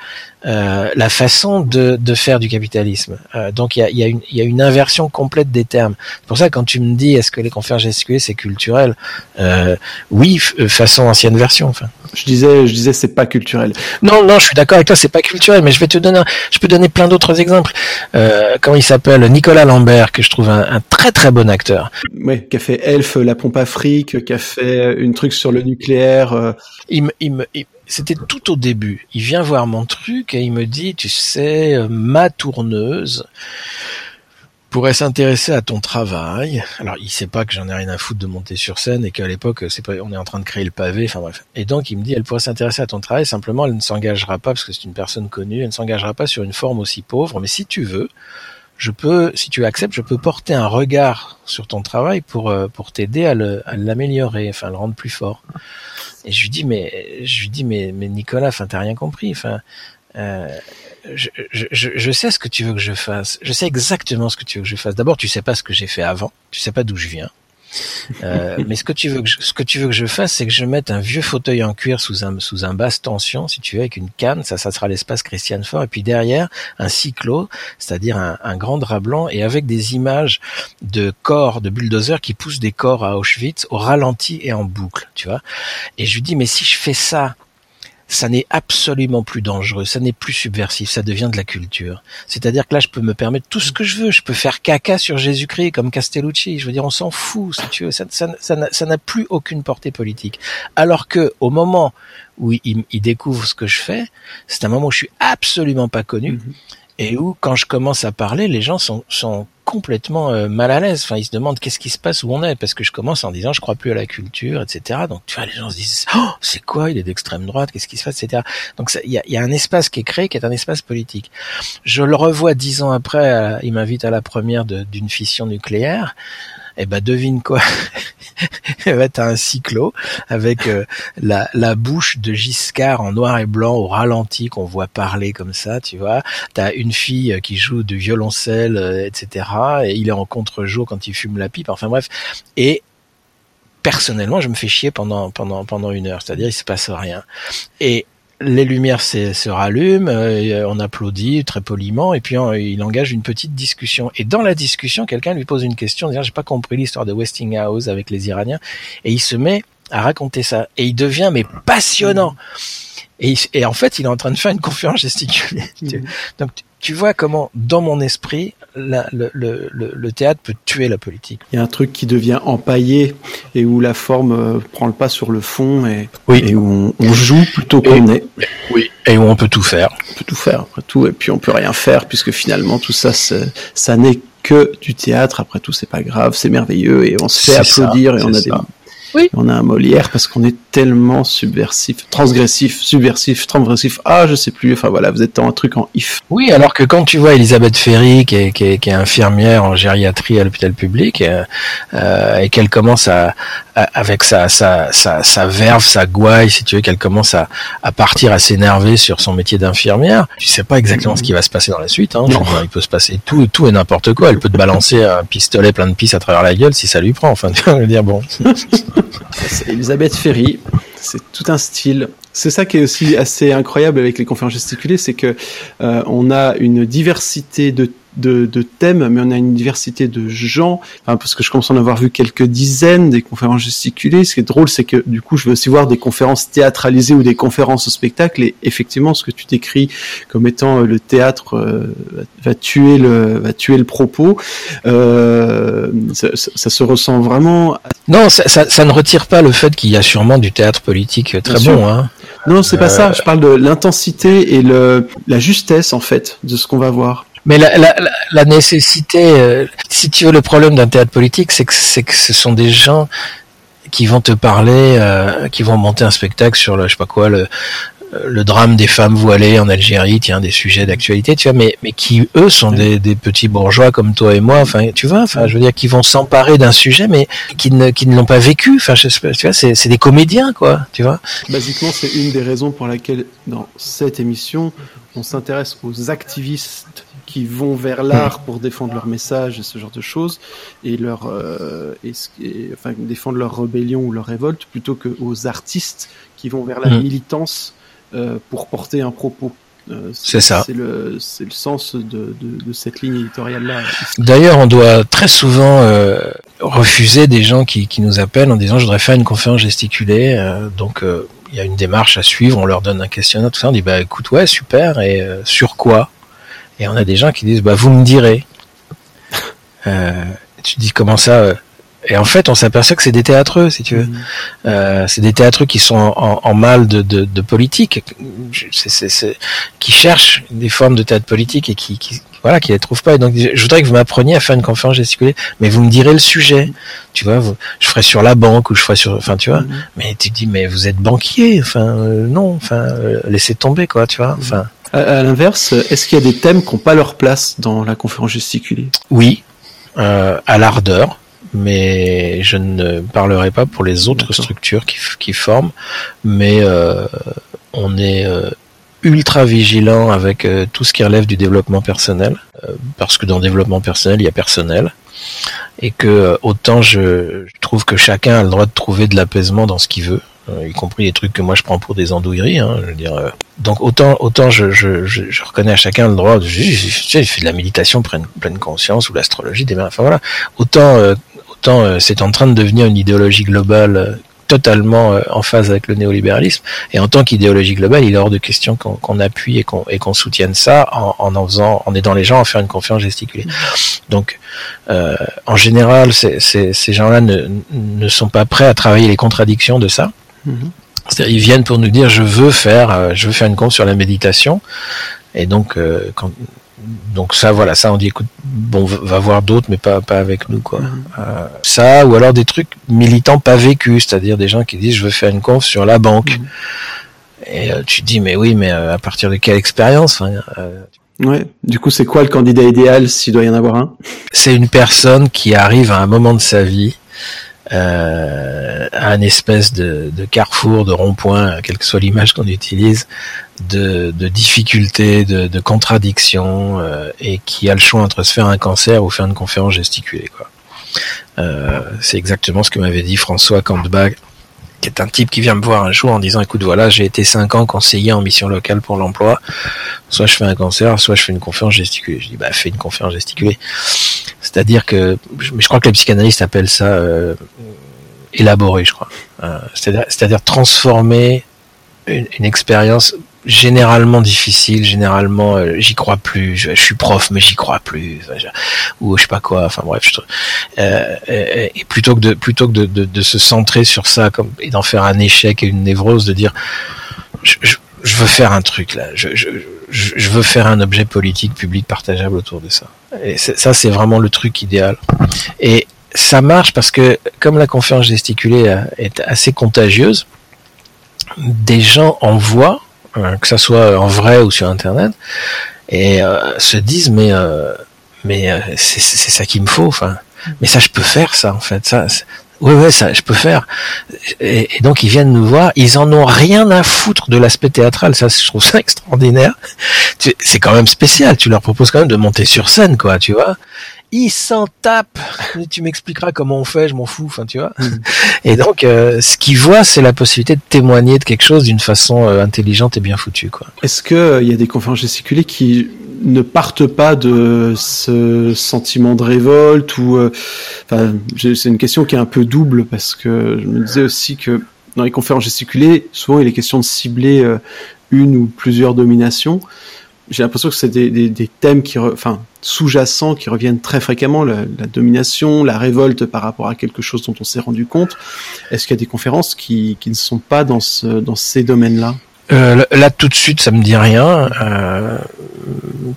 euh, la façon de, de, faire du capitalisme. Euh, donc il y a, y, a une, y a une inversion complète des termes. C'est pour ça que quand tu me dis est-ce que les conférences gesticulées c'est culturel, euh, oui, euh, façon ancienne version. Enfin. Je disais, je disais c'est pas culturel. Non, non, je suis d'accord avec toi, c'est pas culturel, mais je vais te donner, je peux donner plein d'autres exemples. Euh, comment il s'appelle? Nicolas Lambert, que je trouve un, un, très très bon acteur. Ouais, qui a fait Elf, la pompe afrique, qui a fait une truc sur le nucléaire. Il me, il me, il c'était tout au début. Il vient voir mon truc et il me dit, tu sais, euh, ma tourneuse pourrait s'intéresser à ton travail. Alors, il sait pas que j'en ai rien à foutre de monter sur scène et qu'à l'époque, c'est pas, on est en train de créer le pavé. Enfin bref. Et donc, il me dit, elle pourrait s'intéresser à ton travail. Simplement, elle ne s'engagera pas parce que c'est une personne connue. Elle ne s'engagera pas sur une forme aussi pauvre. Mais si tu veux, je peux, si tu acceptes, je peux porter un regard sur ton travail pour euh, pour t'aider à l'améliorer, enfin le rendre plus fort. Et je lui dis mais je lui dis mais mais Nicolas, enfin t'as rien compris, enfin. Euh, je, je, je, sais ce que tu veux que je fasse. Je sais exactement ce que tu veux que je fasse. D'abord, tu sais pas ce que j'ai fait avant. Tu sais pas d'où je viens. Euh, mais ce que tu veux que je, ce que tu veux que je fasse, c'est que je mette un vieux fauteuil en cuir sous un sous un basse tension, si tu veux, avec une canne. Ça, ça sera l'espace Christiane Fort. Et puis derrière, un cyclo, c'est-à-dire un, un, grand drap blanc, et avec des images de corps, de bulldozers qui poussent des corps à Auschwitz au ralenti et en boucle, tu vois. Et je lui dis, mais si je fais ça ça n'est absolument plus dangereux, ça n'est plus subversif, ça devient de la culture. C'est-à-dire que là, je peux me permettre tout ce que je veux, je peux faire caca sur Jésus-Christ comme Castellucci, je veux dire, on s'en fout, si tu veux, ça, ça, n'a plus aucune portée politique. Alors que au moment où il, découvre ce que je fais, c'est un moment où je suis absolument pas connu. Mm-hmm. Et où quand je commence à parler, les gens sont, sont complètement euh, mal à l'aise. Enfin, ils se demandent qu'est-ce qui se passe, où on est, parce que je commence en disant je crois plus à la culture, etc. Donc tu vois, les gens se disent oh, c'est quoi? Il est d'extrême droite, qu'est-ce qui se passe, etc. Donc il y y a, un espace qui est créé, qui est un espace politique. Je le revois dix ans après. il m'invite à la première d'une fission nucléaire eh ben devine quoi Eh ben t'as un cyclo avec euh, la, la bouche de Giscard en noir et blanc au ralenti qu'on voit parler comme ça, tu vois. T'as une fille qui joue du violoncelle, euh, etc. Et il est en contre-jour quand il fume la pipe. Enfin bref. Et personnellement, je me fais chier pendant pendant pendant une heure. C'est-à-dire il se passe rien. Et les lumières se, rallument, euh, on applaudit très poliment, et puis il engage une petite discussion. Et dans la discussion, quelqu'un lui pose une question, disant j'ai pas compris l'histoire de Westinghouse avec les Iraniens, et il se met à raconter ça, et il devient mais passionnant. Et, et en fait, il est en train de faire une conférence gesticulée. Mmh. Donc tu vois comment, dans mon esprit, la, le, le, le, théâtre peut tuer la politique. Il y a un truc qui devient empaillé et où la forme euh, prend le pas sur le fond et, et où on, joue plutôt qu'on est. Oui, et où on peut tout faire. On peut tout faire, après tout, et puis on peut rien faire puisque finalement tout ça, ça n'est que du théâtre. Après tout, c'est pas grave, c'est merveilleux et on se fait applaudir et on a des oui. On a un Molière parce qu'on est tellement subversif, transgressif, subversif, transgressif. Ah, je sais plus. Enfin voilà, vous êtes dans un truc en if. Oui, alors que quand tu vois Elisabeth Ferry, qui est, qui est, qui est infirmière en gériatrie à l'hôpital public, euh, euh et qu'elle commence à, avec sa, sa, sa, sa, verve, sa gouaille, si tu veux, qu'elle commence à, à partir à s'énerver sur son métier d'infirmière, tu sais pas exactement ce qui va se passer dans la suite. Hein. il peut se passer tout, tout et n'importe quoi. Elle peut te balancer un pistolet plein de pisse à travers la gueule si ça lui prend. Enfin, tu vas dire bon. Elisabeth Ferry. C'est tout un style. C'est ça qui est aussi assez incroyable avec les conférences gesticulées, c'est que euh, on a une diversité de de, de, thèmes, mais on a une diversité de gens. Enfin, parce que je commence à en avoir vu quelques dizaines des conférences gesticulées. Ce qui est drôle, c'est que du coup, je veux aussi voir des conférences théâtralisées ou des conférences au spectacle. Et effectivement, ce que tu décris comme étant euh, le théâtre euh, va tuer le va tuer le propos. Euh, ça, ça, se ressent vraiment. Non, ça, ça, ça ne retire pas le fait qu'il y a sûrement du théâtre politique très bon. Hein. Non, c'est pas ça. Je parle de l'intensité et le la justesse en fait de ce qu'on va voir. Mais la, la, la nécessité, euh, si tu veux, le problème d'un théâtre politique, c'est que, c'est que ce sont des gens qui vont te parler, euh, qui vont monter un spectacle sur le, je sais pas quoi, le, le drame des femmes voilées en Algérie, tiens, des sujets d'actualité, tu vois, mais, mais qui, eux, sont des, des, petits bourgeois comme toi et moi, enfin, tu vois, enfin, je veux dire, qui vont s'emparer d'un sujet, mais qui ne, qui ne l'ont pas vécu, enfin, je, tu vois, c'est, c'est des comédiens, quoi, tu vois. Basiquement, c'est une des raisons pour laquelle, dans cette émission, on s'intéresse aux activistes qui vont vers l'art pour défendre leur message et ce genre de choses et leur euh, et, et, enfin défendre leur rébellion ou leur révolte plutôt que aux artistes qui vont vers la mmh. militance euh, pour porter un propos. Euh, c'est ça. C'est le, c'est le sens de, de, de cette ligne éditoriale là. D'ailleurs, on doit très souvent euh, refuser des gens qui, qui nous appellent en disant je voudrais faire une conférence gesticulée, euh, donc il y a une démarche à suivre, on leur donne un questionnaire, tout ça, on dit bah écoute ouais super et sur quoi? Et on a des gens qui disent, bah, vous me direz. Euh, tu dis comment ça euh, Et en fait, on s'aperçoit que c'est des théâtreux, si tu veux. Mmh. Euh, c'est des théâtreux qui sont en, en mal de, de, de politique, c'est, qui cherchent des formes de théâtre politique et qui, qui voilà, qui les trouvent pas. Et donc, je voudrais que vous m'appreniez à faire une conférence gesticulée, mais vous me direz le sujet. Tu vois, vous, je ferai sur la banque ou je ferai sur, enfin, tu vois. Mmh. Mais tu dis, mais vous êtes banquier, enfin, euh, non, enfin, euh, laissez tomber, quoi, tu vois, enfin. À, à l'inverse, est-ce qu'il y a des thèmes qui n'ont pas leur place dans la conférence gesticulée? Oui, euh, à l'ardeur, mais je ne parlerai pas pour les autres structures qui, qui, forment, mais euh, on est euh, ultra vigilant avec euh, tout ce qui relève du développement personnel, euh, parce que dans le développement personnel, il y a personnel, et que autant je, je trouve que chacun a le droit de trouver de l'apaisement dans ce qu'il veut, y compris les trucs que moi je prends pour des andouilleries. Hein, je veux dire, euh, donc autant autant je, je, je, je, reconnais à chacun le droit. Je, fais de la méditation, pleine, pleine conscience ou l'astrologie, des enfin voilà. Autant euh, autant euh, c'est en train de devenir une idéologie globale totalement en phase avec le néolibéralisme. Et en tant qu'idéologie globale, il est hors de question qu'on qu appuie et qu'on qu'on soutienne ça en, en, faisant, en aidant les gens à faire une confiance gesticulée. Donc, euh, en général, ces gens-là ne, ne sont pas prêts à travailler les contradictions de ça. Mmh. C'est-à-dire, ils viennent pour nous dire, je veux faire, euh, je veux faire une conf sur la méditation. Et donc, euh, quand, donc ça, voilà, ça, on dit, écoute, bon, va voir d'autres, mais pas, pas avec nous, quoi. Mmh. Euh, ça, ou alors des trucs militants pas vécus, c'est-à-dire des gens qui disent, je veux faire une conf sur la banque. Mmh. Et euh, tu te dis, mais oui, mais euh, à partir de quelle expérience enfin, Ouais. Du coup, c'est quoi le candidat idéal s'il doit y en avoir un? C'est une personne qui arrive à un moment de sa vie euh, un espèce de, de carrefour, de rond-point, quelle que soit l'image qu'on utilise, de, de difficultés, de, de contradictions, euh, et qui a le choix entre se faire un cancer ou faire une conférence gesticulée. Quoi. Euh, c'est exactement ce que m'avait dit François Kantbach qui est un type qui vient me voir un jour en disant écoute voilà j'ai été cinq ans conseiller en mission locale pour l'emploi soit je fais un cancer soit je fais une conférence gesticulée je dis bah fais une conférence gesticulée c'est-à-dire que je crois que les psychanalystes appellent ça euh, élaborer je crois. Euh, c'est-à-dire transformer une, une expérience généralement difficile, généralement euh, j'y crois plus, je, je, suis prof mais j'y crois plus, je, ou je sais pas quoi, enfin bref, je, euh, et, et, plutôt que de plutôt que de, de, de, se centrer sur ça comme et d'en faire un échec et une névrose, de dire je, je veux faire un truc là, je, je, veux faire un objet politique public partageable autour de ça. Et ça c'est vraiment le truc idéal. Et ça marche parce que comme la conférence gesticulée est assez contagieuse, des gens en voient euh, que ça soit en vrai ou sur internet, et euh, se disent mais euh, mais euh, c'est ça qu'il me faut, enfin, mais ça je peux faire ça en fait, ça. Oui, oui, ça, je peux faire. Et, et, donc ils viennent nous voir, ils en ont rien à foutre de l'aspect théâtral. Ça, je trouve ça extraordinaire. C'est quand même spécial. Tu leur proposes quand même de monter sur scène, quoi, tu vois ils s'en tapent. tu m'expliqueras comment on fait, je m'en fous, enfin tu vois. Mm. Et donc, euh, ce qu'ils voient, c'est la possibilité de témoigner de quelque chose d'une façon euh, intelligente et bien foutue, quoi. Est-ce que il euh, y a des conférences gesticulées qui ne partent pas de ce sentiment de révolte ou euh, c'est une question qui est un peu double parce que je me disais aussi que dans les conférences gesticulées souvent il est question de cibler euh, une ou plusieurs dominations. J'ai l'impression que c'est des, des, des, thèmes qui enfin sous-jacents qui reviennent très fréquemment la, la, domination la révolte par rapport à quelque chose dont on s'est rendu compte. Est-ce qu'il y a des conférences qui, qui ne sont pas dans ce dans ces domaines là euh, là tout de suite ça me dit rien euh,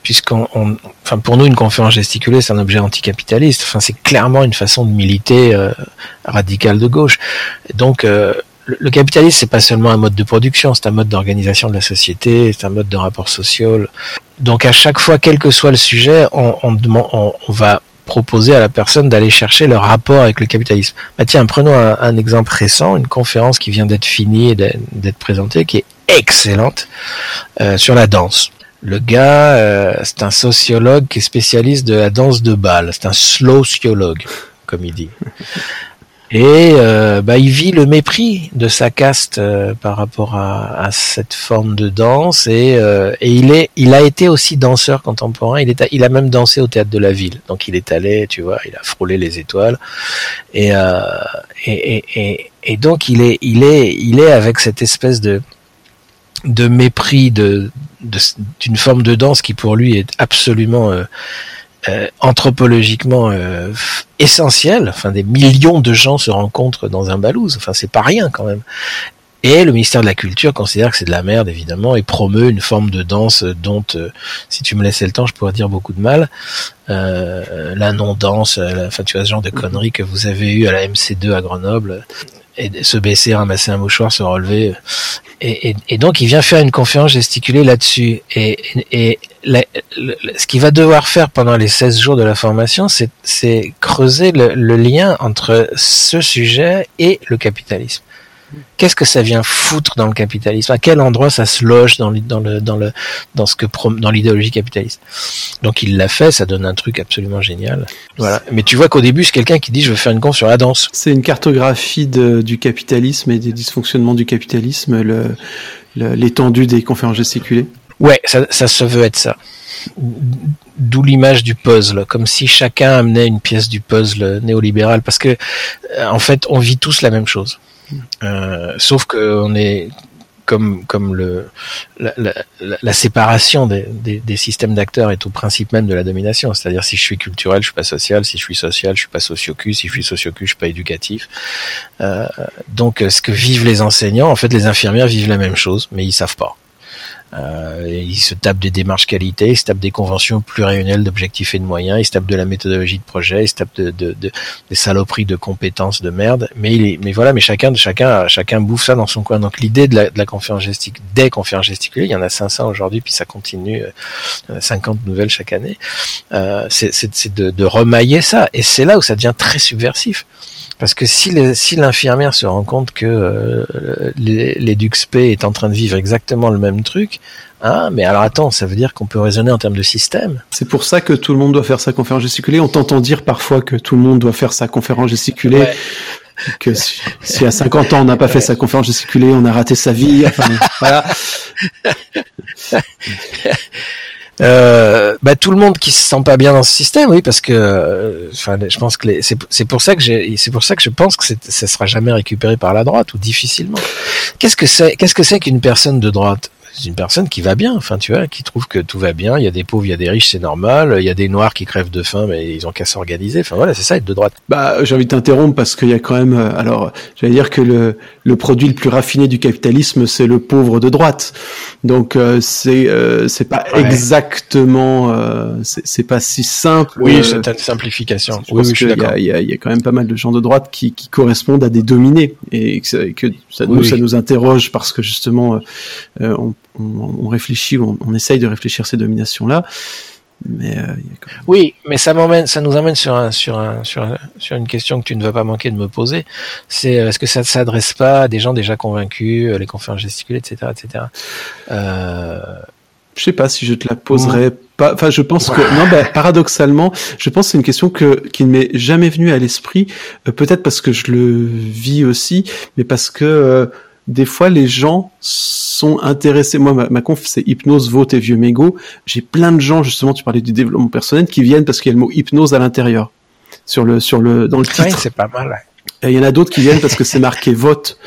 puisqu'on on, enfin pour nous une conférence gesticulée c'est un objet anticapitaliste. Enfin c'est clairement une façon de militer euh, radical de gauche. Donc euh, le, le capitalisme c'est pas seulement un mode de production c'est un mode d'organisation de la société c'est un mode de rapport social. Donc à chaque fois quel que soit le sujet on, on, on, va proposer à la personne d'aller chercher le rapport avec le capitalisme. Bah tiens, prenons un, un exemple récent, une conférence qui vient d'être finie et d'être présentée, qui est excellente euh, sur la danse. Le gars, euh, c'est un sociologue qui est spécialiste de la danse de bal. C'est un sociologue, comme il dit. Et euh, bah, il vit le mépris de sa caste euh, par rapport à, à, cette forme de danse et, euh, et, il est, il a été aussi danseur contemporain. Il est, il a même dansé au théâtre de la ville. Donc il est allé, tu vois, il a frôlé les étoiles et et, et, et, donc il est, il est, il est avec cette espèce de de mépris de d'une forme de danse qui pour lui est absolument euh, euh, anthropologiquement euh, essentiel. Enfin, des millions de gens se rencontrent dans un balouse. Enfin, c'est pas rien quand même. Et le ministère de la Culture considère que c'est de la merde, évidemment, et promeut une forme de danse dont, euh, si tu me laissais le temps, je pourrais dire beaucoup de mal. Euh, la non-danse, enfin, tu vois, ce genre de conneries que vous avez eu à la MC2 à Grenoble et se baisser, ramasser un mouchoir, se relever. Et, et, donc il vient faire une conférence gesticulée là-dessus. Et, ce qu'il va devoir faire pendant les 16 jours de la formation, c'est creuser le, lien entre ce sujet et le capitalisme. Qu'est-ce que ça vient foutre dans le capitalisme? À quel endroit ça se loge dans, dans le dans le dans ce que dans l'idéologie capitaliste? Donc il l'a fait, ça donne un truc absolument génial. Voilà. Mais tu vois qu'au début c'est quelqu'un qui dit je veux faire une conf sur la danse. C'est une cartographie de, du capitalisme et des dysfonctionnements du capitalisme, le l'étendue des conférences gesticulées. Ouais, ça, ça se veut être ça. D'où l'image du puzzle, comme si chacun amenait une pièce du puzzle néolibéral, parce que en fait on vit tous la même chose. Euh, sauf que on est comme comme le la, la, la séparation des, des, des systèmes d'acteurs est au principe même de la domination. C'est-à-dire si je suis culturel, je suis pas social. Si je suis social, je suis pas sociocus. Si je suis sociocus, je suis pas éducatif. Euh, donc ce que vivent les enseignants, en fait, les infirmières vivent la même chose, mais ils savent pas. Euh, ils se tapent des démarches qualité, ils se tapent des conventions pluriannuelles d'objectifs et de moyens, ils se tapent de la méthodologie de projet, ils se tapent de, de, de des saloperies de compétences de merde. Mais il est, mais voilà, mais chacun, chacun, chacun bouffe ça dans son coin. Donc l'idée de la, de la conférence gestic, des conférences gesticulées, il y en a 500 aujourd'hui, puis ça continue, euh, 50 nouvelles chaque année. Euh, c'est de, de remailler ça, et c'est là où ça devient très subversif. Parce que si, le, si l'infirmière se rend compte que euh, l'EduxP est en train de vivre exactement le même truc, hein, mais alors attends, ça veut dire qu'on peut raisonner en termes de système. C'est pour ça que tout le monde doit faire sa conférence gesticulée. On t'entend dire parfois que tout le monde doit faire sa conférence gesticulée. Ouais. Que si, si, à 50 ans on n'a pas fait sa conférence gesticulée, on a raté sa vie. Enfin, voilà. Euh, bah, tout le monde qui se sent pas bien dans ce système, oui, parce que, euh, enfin, je pense que c'est pour ça que c'est pour ça que je pense que ça sera jamais récupéré par la droite ou difficilement. Qu'est-ce que c'est, qu'est-ce que c'est qu'une personne de droite? C'est une personne qui va bien, enfin tu vois, qui trouve que tout va bien. Il y a des pauvres, il y a des riches, c'est normal. Il y a des noirs qui crèvent de faim, mais ils ont qu'à s'organiser. Enfin voilà, c'est ça être de droite. Bah, j'ai envie de t'interrompre parce qu'il y a quand même. Euh, alors, j'allais dire que le le produit le plus raffiné du capitalisme, c'est le pauvre de droite. Donc euh, c'est euh, c'est pas ouais. exactement, euh, c'est pas si simple. Oui, c'est une simplification. Je oui, oui, je il y, y, a, y a quand même pas mal de gens de droite qui, qui correspondent à des dominés et que, que ça, oui, nous, ça nous interroge parce que justement on on, on réfléchit, on, on, essaye de réfléchir ces dominations-là. Mais euh, oui, mais ça m'emmène, ça nous amène sur un, sur un, sur un, sur une question que tu ne vas pas manquer de me poser. C'est est-ce que ça ne s'adresse pas à des gens déjà convaincus, les conférences gesticulées, etc., etc. Euh... Je sais pas si je te la poserai mmh. pas. Enfin, je pense que non, bah, paradoxalement, je pense que c'est une question que qui ne m'est jamais venue à l'esprit. Euh, Peut-être parce que je le vis aussi, mais parce que euh, des fois les gens sont intéressés. Moi, ma, ma conf, c'est hypnose, vote et vieux mégots. J'ai plein de gens, justement, tu parlais du développement personnel, qui viennent parce qu'il y a le mot hypnose à l'intérieur. Sur le, sur le, dans le titre. Ouais, c'est pas mal. Il y en a d'autres qui viennent parce que c'est marqué vote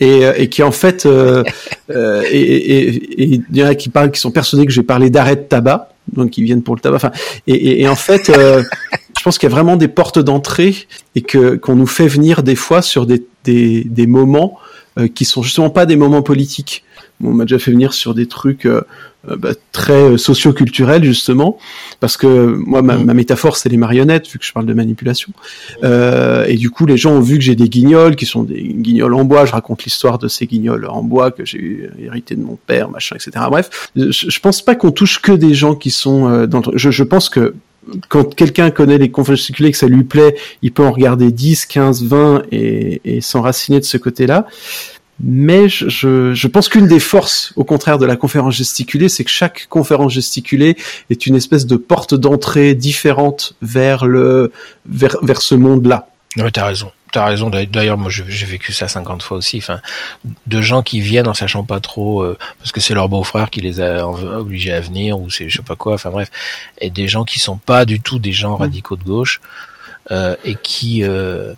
et, euh, et qui en fait euh, euh, et, et, et, il y en a qui parlent qui sont persuadés que j'ai parlé d'arrêt de tabac donc ils viennent pour le tabac enfin et, et en fait euh, je pense qu'il y a vraiment des portes d'entrée et que qu'on nous fait venir des fois sur des des, des moments qui sont justement pas des moments politiques on m'a déjà fait venir sur des trucs euh, euh, bah, très socio-culturels justement, parce que moi ma, ma métaphore c'est les marionnettes vu que je parle de manipulation. Euh, et du coup les gens ont vu que j'ai des guignols qui sont des guignols en bois. Je raconte l'histoire de ces guignols en bois que j'ai hérité de mon père, machin, etc. Bref, je, je pense pas qu'on touche que des gens qui sont euh, dans. Le... Je, je pense que quand quelqu'un connaît les conférences gesticulées, que ça lui plaît, il peut en regarder 10, 15, 20 et, et s'enraciner de ce côté-là. Mais je, je, je pense qu'une des forces, au contraire de la conférence gesticulée, c'est que chaque conférence gesticulée est une espèce de porte d'entrée différente vers le vers, vers ce monde-là. Oui, t'as raison. T'as raison. D'ailleurs, moi, j'ai vécu ça 50 fois aussi. Enfin, de gens qui viennent en sachant pas trop, euh, parce que c'est leur beau-frère qui les a obligés à venir, ou c'est je sais pas quoi. Enfin bref, et des gens qui sont pas du tout des gens radicaux de gauche euh, et qui euh,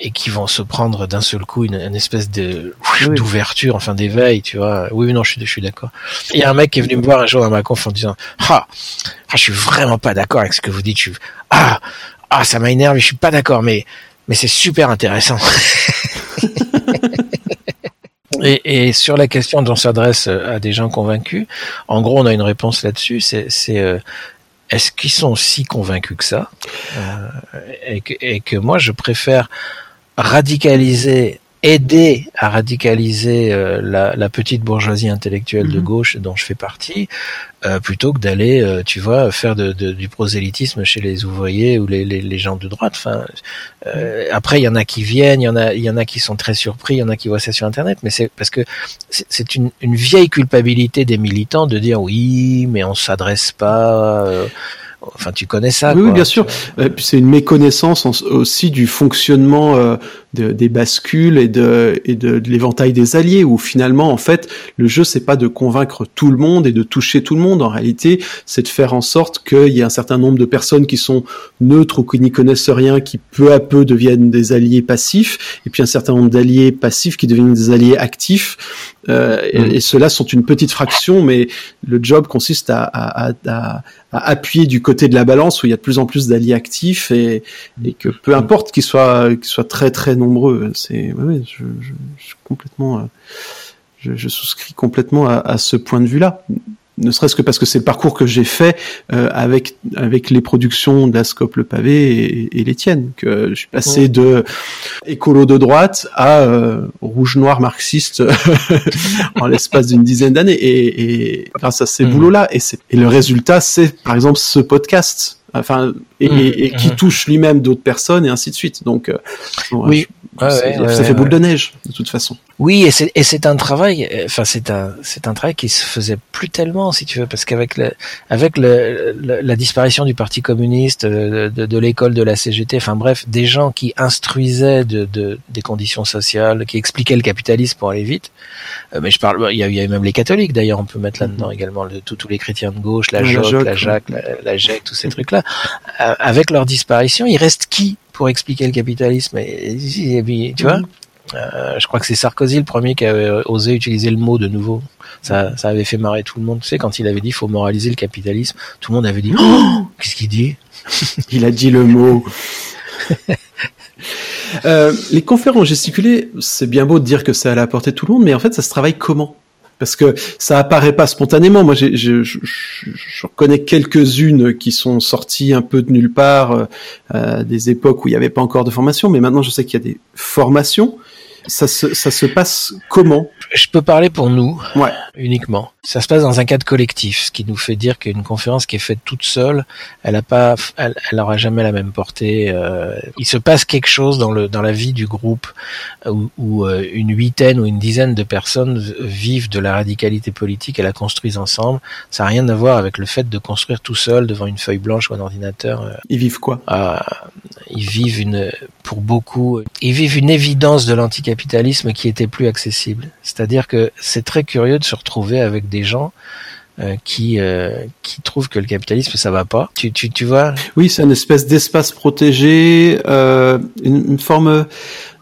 et qui vont se prendre d'un seul coup une, une espèce de Oui. d'ouverture, enfin d'éveil, tu vois. Oui, non, je suis, je suis d'accord. Il y a un mec qui est venu me voir un jour dans ma conf en disant ah, ah je suis vraiment pas d'accord avec ce que vous dites. Je suis, ah, ah, ça m'énerve, je suis pas d'accord, mais mais c'est super intéressant. et, et sur la question dont s'adresse à des gens convaincus, en gros, on a une réponse là-dessus. C'est, c'est euh, est-ce qu'ils sont si convaincus que ça? Euh, et, que, et que moi, je préfère radicaliser, aider à radicaliser euh, la, la, petite bourgeoisie intellectuelle de gauche dont je fais partie, euh, plutôt que d'aller, euh, tu vois, faire de, de, du prosélytisme chez les ouvriers ou les, les, les gens de droite. Enfin, euh, après, il y en a qui viennent, il y en a, il y en a qui sont très surpris, il y en a qui voient ça sur Internet, mais c'est parce que c'est une, une vieille culpabilité des militants de dire oui, mais on s'adresse pas. Euh, Enfin, tu connais ça. Oui, quoi, bien sûr. Euh, c'est une méconnaissance aussi du fonctionnement euh, de, des bascules et de, et de, de l'éventail des alliés, où finalement, en fait, le jeu, c'est pas de convaincre tout le monde et de toucher tout le monde. En réalité, c'est de faire en sorte qu'il y ait un certain nombre de personnes qui sont neutres ou qui n'y connaissent rien, qui peu à peu deviennent des alliés passifs, et puis un certain nombre d'alliés passifs qui deviennent des alliés actifs. Euh, et, et ceux-là sont une petite fraction, mais le job consiste à, à, à, à, appuyer du côté de la balance où il y a de plus en plus d'alliés actifs et, et que peu importe qu'ils soient, qu'ils soient très très nombreux, c'est ouais, je, je, je, suis complètement, je, je, souscris complètement à, à ce point de vue-là ne serait-ce que parce que c'est le parcours que j'ai fait euh, avec avec les productions de la Scope le pavé et, et les tiennes que je suis passé ouais. de écolo de droite à euh, rouge noir marxiste en l'espace d'une dizaine d'années et, et, grâce à ces mmh. boulots là et, et le résultat c'est par exemple ce podcast enfin et, mmh, et qui mmh. touche lui-même d'autres personnes et ainsi de suite donc euh, oui ouais, ouais, ça fait boule de neige de toute façon oui, et c'est et c'est un travail. Enfin, c'est un c'est un travail qui se faisait plus tellement, si tu veux, parce qu'avec le avec le, le, la disparition du Parti communiste, de, de, de l'école de la CGT, enfin bref, des gens qui instruisaient de, de, des conditions sociales, qui expliquaient le capitalisme pour aller vite. Euh, mais je parle, il y a, il y a même les catholiques d'ailleurs, on peut mettre là-dedans mm -hmm. également le, tous les chrétiens de gauche, la, Joc, la, la Jacques, la, la GEC, tous ces trucs-là. Euh, avec leur disparition, il reste qui pour expliquer le capitalisme et, tu vois euh, je crois que c'est Sarkozy le premier qui avait osé utiliser le mot de nouveau. Ça, ça avait fait marrer tout le monde. Tu sais, quand il avait dit faut moraliser le capitalisme, tout le monde avait dit oh, qu'est-ce qu'il dit? Il a dit le mot. euh, les conférences gesticulées, c'est bien beau de dire que c'est à la portée de tout le monde, mais en fait, ça se travaille comment? Parce que ça apparaît pas spontanément. Moi, je, je, je, reconnais quelques-unes qui sont sorties un peu de nulle part, euh, des époques où il n'y avait pas encore de formation, mais maintenant je sais qu'il y a des formations. Ça se, ça se passe comment Je peux parler pour nous. Ouais. uniquement. Ça se passe dans un cadre collectif, ce qui nous fait dire qu'une conférence qui est faite toute seule, elle a pas, elle, elle aura jamais la même portée. Euh, il se passe quelque chose dans le dans la vie du groupe où, où euh, une huitaine ou une dizaine de personnes vivent de la radicalité politique et la construisent ensemble. Ça n'a rien à voir avec le fait de construire tout seul devant une feuille blanche ou un ordinateur. Euh, Ils vivent quoi? Ah, Ils vivent une, pour beaucoup, ils vivent une évidence de l'anticapitalisme qui était plus accessible. C'est-à-dire que c'est très curieux de se retrouver avec des gens euh, qui euh, qui trouvent que le capitalisme ça va pas. Tu tu tu vois? Oui, c'est une espèce d'espace protégé, euh, une, une, forme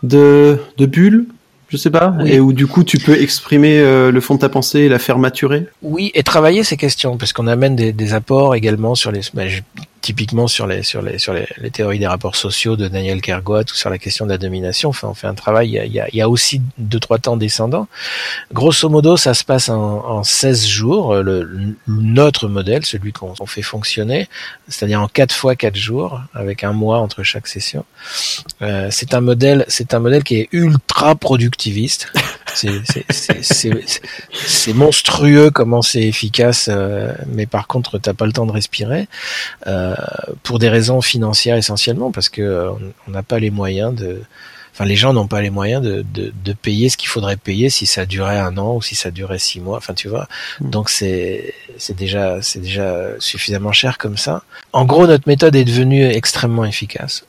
de de bulle, je sais pas, oui. et où du coup tu peux exprimer le fond de ta pensée et la faire maturer. Oui, et travailler ces questions parce qu'on amène des, des apports également sur les ben, je, typiquement sur les sur les sur les, les, théories des rapports sociaux de Daniel Kergoat ou sur la question de la domination. Enfin, on fait un travail. Il y a, il y a, aussi deux trois temps descendants. Grosso modo, ça se passe en, en 16 jours. Le, notre modèle, celui qu'on fait fonctionner, c'est-à-dire en quatre fois quatre jours, avec un mois entre chaque session. Euh, c'est un modèle, c'est un modèle qui est ultra productiviste. C'est monstrueux comment c'est efficace, euh, mais par contre, t'as pas le temps de respirer euh, pour des raisons financières essentiellement, parce que euh, on n'a pas les moyens de. Enfin, les gens n'ont pas les moyens de, de, de payer ce qu'il faudrait payer si ça durait un an ou si ça durait six mois. Enfin, tu vois. Mmh. Donc c'est c'est déjà c'est déjà suffisamment cher comme ça. En gros, notre méthode est devenue extrêmement efficace.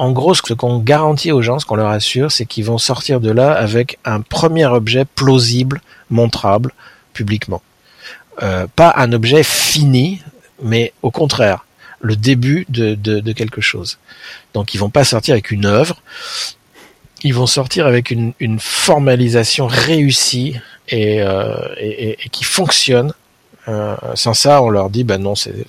En gros, ce qu'on garantit aux gens, ce qu'on leur assure, c'est qu'ils vont sortir de là avec un premier objet plausible, montrable, publiquement. Euh, pas un objet fini, mais au contraire, le début de, quelque chose. Donc, ils vont pas sortir avec une œuvre, ils vont sortir avec une, formalisation réussie et, euh, qui fonctionne. Euh, sans ça, on leur dit, ben non, c'est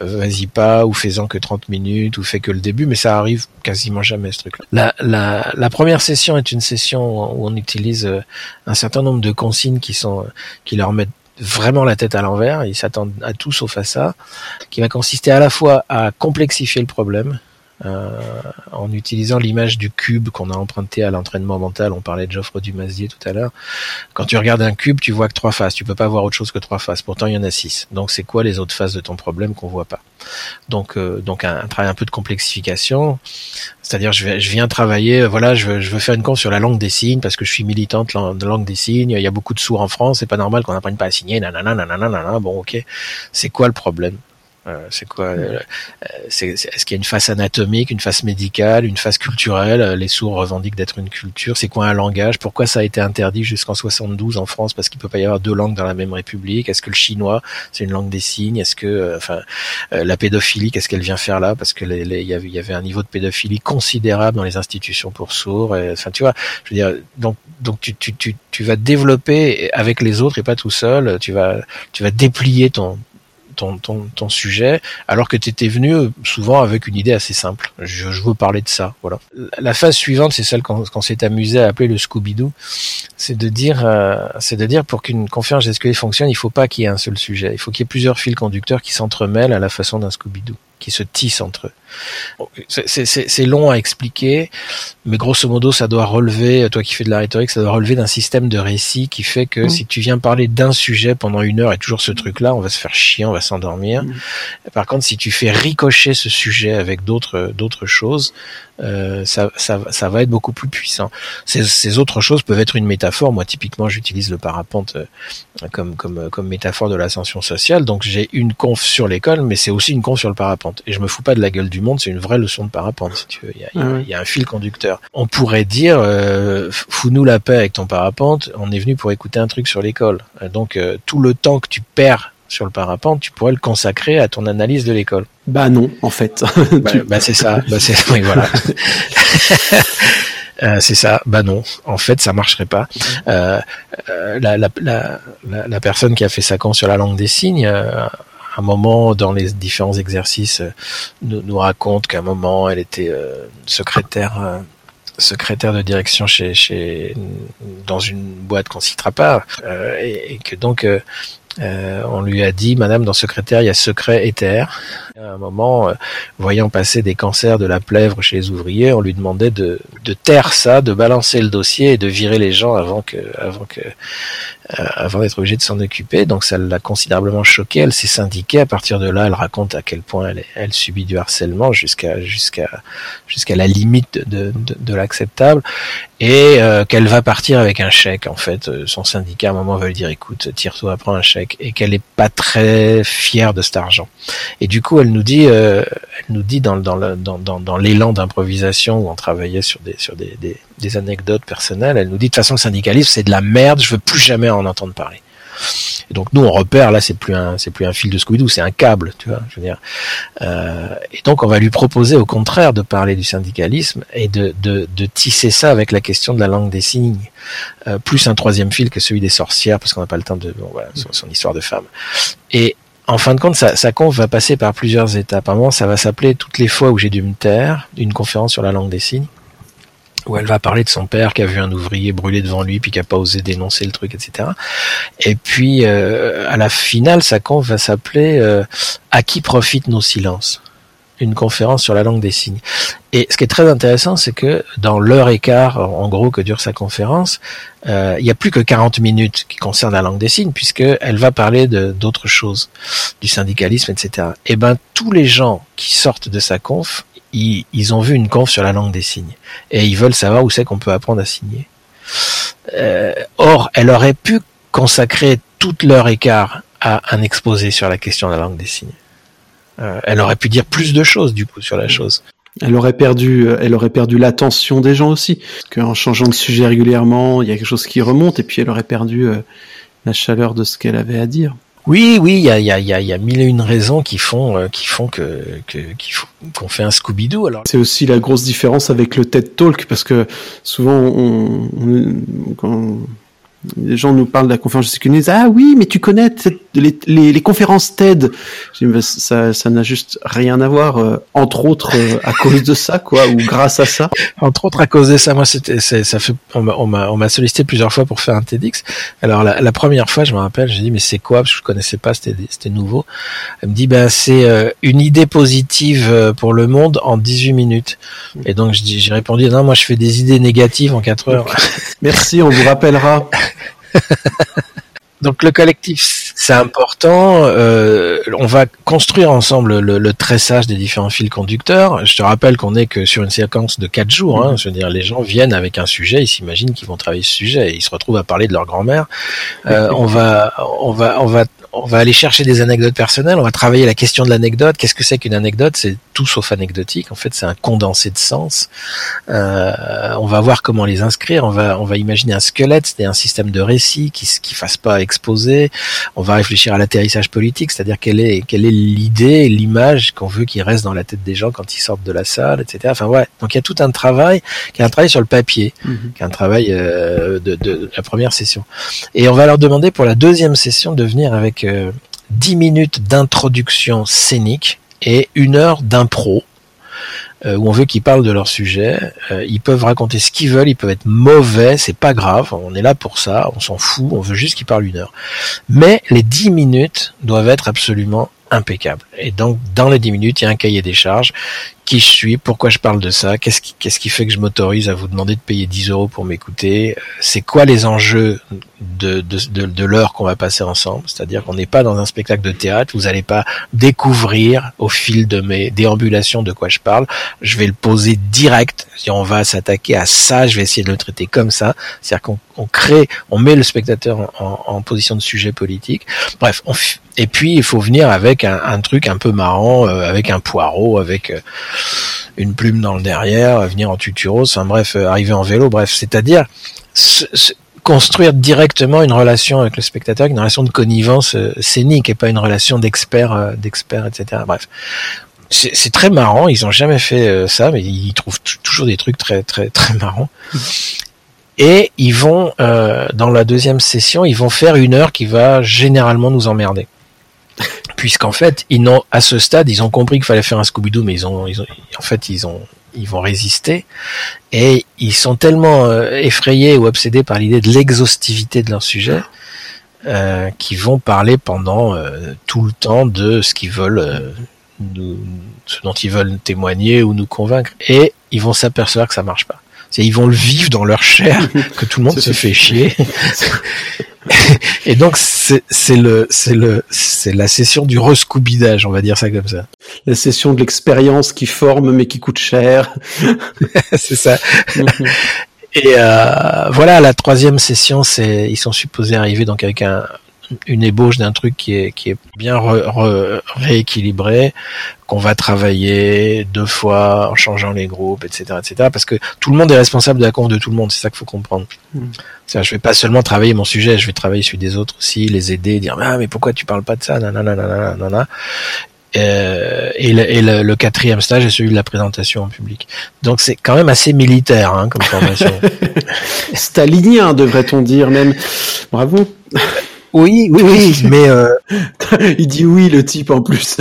vas-y pas ou fais-en que 30 minutes ou fais que le début mais ça arrive quasiment jamais ce truc là la, la, la, première session est une session où on utilise euh, un certain nombre de consignes qui sont qui leur mettent vraiment la tête à l'envers. Ils s'attendent à tout sauf à ça qui va consister à la fois à complexifier le problème euh, en utilisant l'image du cube qu'on a emprunté à l'entraînement mental. On parlait de Geoffre Dumazier tout à l'heure. Quand tu regardes un cube, tu vois que trois faces. Tu peux pas voir autre chose que trois faces. Pourtant, il y en a six. Donc, c'est quoi les autres faces de ton problème qu'on voit pas? Donc, euh, donc un, travail un peu de complexification. C'est-à-dire, je, je, viens travailler. Voilà, je veux, je veux faire une con sur la langue des signes parce que je suis militante de langue des signes. Il y a beaucoup de sourds en France. C'est pas normal qu'on n'apprenne pas à signer. Nanana, nanana, nanana. Bon, ok. C'est quoi le problème? euh, c'est quoi euh, c'est, Est-ce qu'il y a une face anatomique, une face médicale, une face culturelle? Les sourds revendiquent d'être une culture. C'est quoi un langage? Pourquoi ça a été interdit jusqu'en 72 en France? Parce qu'il peut pas y avoir deux langues dans la même république. Est-ce que le chinois c'est une langue des signes? Est-ce que, euh, enfin, euh, la pédophilie, qu'est-ce qu'elle vient faire là? Parce que les, y, avait, y avait un niveau de pédophilie considérable dans les institutions pour sourds. Et, enfin, tu vois, je veux dire, donc, donc tu, tu, tu, tu vas développer avec les autres et pas tout seul. Tu vas, tu vas déplier ton ton, ton, sujet, alors que tu étais venu souvent avec une idée assez simple. Je, veux parler de ça. Voilà. La phase suivante, c'est celle qu'on qu s'est amusé à appeler le Scooby-Doo. C'est de dire, euh, c'est de dire pour qu'une conférence SQL fonctionne, il faut pas qu'il y ait un seul sujet. Il faut qu'il y ait plusieurs fils conducteurs qui s'entremêlent à la façon d'un Scooby-Doo qui se tissent entre eux. C'est long à expliquer, mais grosso modo, ça doit relever, toi qui fais de la rhétorique, ça doit relever d'un système de récit qui fait que mmh. si tu viens parler d'un sujet pendant une heure et toujours ce truc-là, on va se faire chier, on va s'endormir. Mmh. Par contre, si tu fais ricocher ce sujet avec d'autres d'autres choses, euh, ça, ça, ça, va être beaucoup plus puissant. Ces, ces, autres choses peuvent être une métaphore. Moi, typiquement, j'utilise le parapente euh, comme, comme, comme métaphore de l'ascension sociale. Donc, j'ai une conf sur l'école, mais c'est aussi une conf sur le parapente. Et je me fous pas de la gueule du monde, c'est une vraie leçon de parapente, si tu veux. Il y a, il y a, il y a un fil conducteur. On pourrait dire, euh, fous-nous la paix avec ton parapente, on est venu pour écouter un truc sur l'école. Donc, euh, tout le temps que tu perds sur le parapente, tu pourrais le consacrer à ton analyse de l'école. Bah non, en fait. bah, bah c'est ça. Bah c'est oui, voilà. Euh, c'est ça. Bah non. En fait, ça marcherait pas. Euh, la, la, la, la, personne qui a fait sa con sur la langue des signes, euh, un moment dans les différents exercices, nous, nous raconte qu'à un moment, elle était secrétaire secrétaire de direction chez, chez dans une boîte qu'on citera pas, et, et, que donc Euh, on lui a dit, Madame, dans secrétaire, il y a secret éther. À un moment, euh, voyant passer des cancers de la plèvre chez les ouvriers, on lui demandait de, de taire ça, de balancer le dossier et de virer les gens avant que, avant que, euh, avant d'être obligé de s'en occuper. Donc ça l'a considérablement choquée. Elle s'est syndiquée. À partir de là, elle raconte à quel point elle, elle subit du harcèlement jusqu'à jusqu'à jusqu'à la limite de, de, de l'acceptable et euh, qu'elle va partir avec un chèque. En fait, son syndicat à un moment va lui dire écoute, tire-toi, prends un chèque et qu'elle est pas très fière de cet argent. Et du coup, elle nous dit, euh, elle nous dit dans dans dans dans, dans l'élan d'improvisation où on travaillait sur des sur des, des, des anecdotes personnelles, elle nous dit de toute façon le syndicalisme c'est de la merde, je veux plus jamais en entendre parler. Et donc nous on repère là c'est plus un c'est plus un fil de Scooby-Doo c'est un câble tu vois je veux dire. Euh, et donc on va lui proposer au contraire de parler du syndicalisme et de, de, de tisser ça avec la question de la langue des signes. Euh, plus un troisième fil que celui des sorcières parce qu'on n'a pas le temps de bon, voilà son, histoire de femme. Et en fin de compte, sa, sa conf va passer par plusieurs étapes. À un moment, ça va s'appeler toutes les fois où j'ai dû me taire, une conférence sur la langue des signes où elle va parler de son père qui a vu un ouvrier brûler devant lui puis qui a pas osé dénoncer le truc, etc. Et puis euh, à la finale, sa conf va s'appeler euh, À qui profitent nos silences? Une conférence sur la langue des signes. Et ce qui est très intéressant, c'est que dans l'heure et quart, en gros, que dure sa conférence, euh, il n'y a plus que 40 minutes qui concernent la langue des signes, puisqu'elle va parler de d'autres choses, du syndicalisme, etc. Et ben tous les gens qui sortent de sa conf, ils, ils, ont vu une conf sur la langue des signes et ils veulent savoir où c'est qu'on peut apprendre à signer. Euh, or, elle aurait pu consacrer toute l'heure écart à un exposé sur la question de la langue des signes. Euh, elle aurait pu dire plus de choses du coup sur la chose. Elle aurait perdu, elle aurait perdu l'attention des gens aussi, parce qu'en changeant de sujet régulièrement, il y a quelque chose qui remonte, et puis elle aurait perdu euh, la chaleur de ce qu'elle avait à dire. Oui, oui, il y a, y, a, y, a, y a mille et une raisons qui font, euh, qui font que, que qu'on fait un Scooby-Doo. Alors c'est aussi la grosse différence avec le TED Talk parce que souvent on, on quand les gens nous parlent de la conférence de disent ah oui mais tu connais les, les, les conférences TED. Ça ça n'a juste rien à voir euh, entre autres euh, à cause de ça quoi ou grâce à ça. Entre autres à cause de ça. Moi c'était ça fait on m'a on m'a sollicité plusieurs fois pour faire un TEDx. Alors la, la première fois je me rappelle j'ai dit mais c'est quoi? Parce que je connaissais pas c'était c'était nouveau. Elle me dit ben c'est euh, une idée positive euh, pour le monde en 18 minutes. Et donc j'ai répondu non moi je fais des idées négatives en 4 heures. Merci on vous rappellera Donc le collectif, c'est important. Euh, on va construire ensemble le, le, tressage des différents fils conducteurs. Je te rappelle qu'on est que sur une séquence de quatre jours. Hein, je veux dire, les gens viennent avec un sujet, ils s'imaginent qu'ils vont travailler ce sujet, et ils se retrouvent à parler de leur grand-mère. Euh, on va, on va, on va, on va aller chercher des anecdotes personnelles. On va travailler la question de l'anecdote. Qu'est-ce que c'est qu'une anecdote? C'est tout sauf anecdotique. En fait, c'est un condensé de sens. Euh, on va voir comment les inscrire. On va, on va imaginer un squelette, c'est un système de récit qui, qui fasse pas exposé. On va réfléchir à l'atterrissage politique, c'est-à-dire quelle est quelle est l'idée, l'image qu'on veut qui reste dans la tête des gens quand ils sortent de la salle, etc. Enfin ouais, donc il y a tout un travail, qui est un travail sur le papier, mm -hmm. qui est un travail euh, de, de, la première session. Et on va leur demander pour la deuxième session de venir avec euh, 10 minutes d'introduction scénique et une heure d'impro euh, où on veut qu'ils parlent de leur sujet. Euh, ils peuvent raconter ce qu'ils veulent, ils peuvent être mauvais, c'est pas grave, on est là pour ça, on s'en fout, on veut juste qu'ils parlent une heure. Mais les dix minutes doivent être absolument impeccables. Et donc, dans les dix minutes, il y a un cahier des charges qui je suis, pourquoi je parle de ça, qu'est-ce qui, qu'est-ce qui fait que je m'autorise à vous demander de payer 10 euros pour m'écouter, c'est quoi les enjeux de, de, de, de l'heure qu'on va passer ensemble, c'est-à-dire qu'on n'est pas dans un spectacle de théâtre, vous n'allez pas découvrir au fil de mes déambulations de quoi je parle, je vais le poser direct, on va s'attaquer à ça, je vais essayer de le traiter comme ça, c'est-à-dire qu'on on crée, on met le spectateur en, en, en position de sujet politique, bref, on, et puis il faut venir avec un, un truc un peu marrant, euh, avec un poireau, avec... Euh, une plume dans le derrière, venir en tuturos, enfin bref, arriver en vélo, bref, c'est-à-dire construire directement une relation avec le spectateur, une relation de connivence euh, scénique et pas une relation d'expert, euh, d'expert, etc. Bref, c'est très marrant. Ils ont jamais fait euh, ça, mais ils trouvent toujours des trucs très très très marrants. Et ils vont euh, dans la deuxième session, ils vont faire une heure qui va généralement nous emmerder puisqu'en fait, ils n'ont à ce stade, ils ont compris qu'il fallait faire un Scooby-Doo, mais ils ont, ils ont, en fait, ils ont, ils vont résister et ils sont tellement euh, effrayés ou obsédés par l'idée de l'exhaustivité de leur sujet qui vont parler pendant tout le temps de ce qu'ils veulent, ce dont ils veulent témoigner ou nous convaincre, et ils vont s'apercevoir que ça marche pas. C'est ils vont le vivre dans leur chair, que tout le monde se fait chier. et donc c'est le c'est le c'est la session du rescoubidage, on va dire ça comme ça. La session de l'expérience qui forme mais qui coûte cher. c'est ça. et euh, voilà, la troisième session, c'est ils sont supposés arriver donc avec un une ébauche d'un truc qui est qui est bien rééquilibré, qu'on va travailler deux fois en changeant les groupes, etc., etc. Parce que tout le monde est responsable de la conf de tout le monde, c'est ça qu'il faut comprendre. Mm. Je vais pas seulement travailler mon sujet, je vais travailler celui des autres aussi, les aider, dire ah mais pourquoi tu parles pas de ça, nanana, nanana, euh, et, le, et le, quatrième stage est celui de la présentation en public. Donc c'est quand même assez militaire hein, comme formation. Stalinien devrait-on dire même. Bravo. Oui, oui, oui, mais euh... il dit oui le type en plus.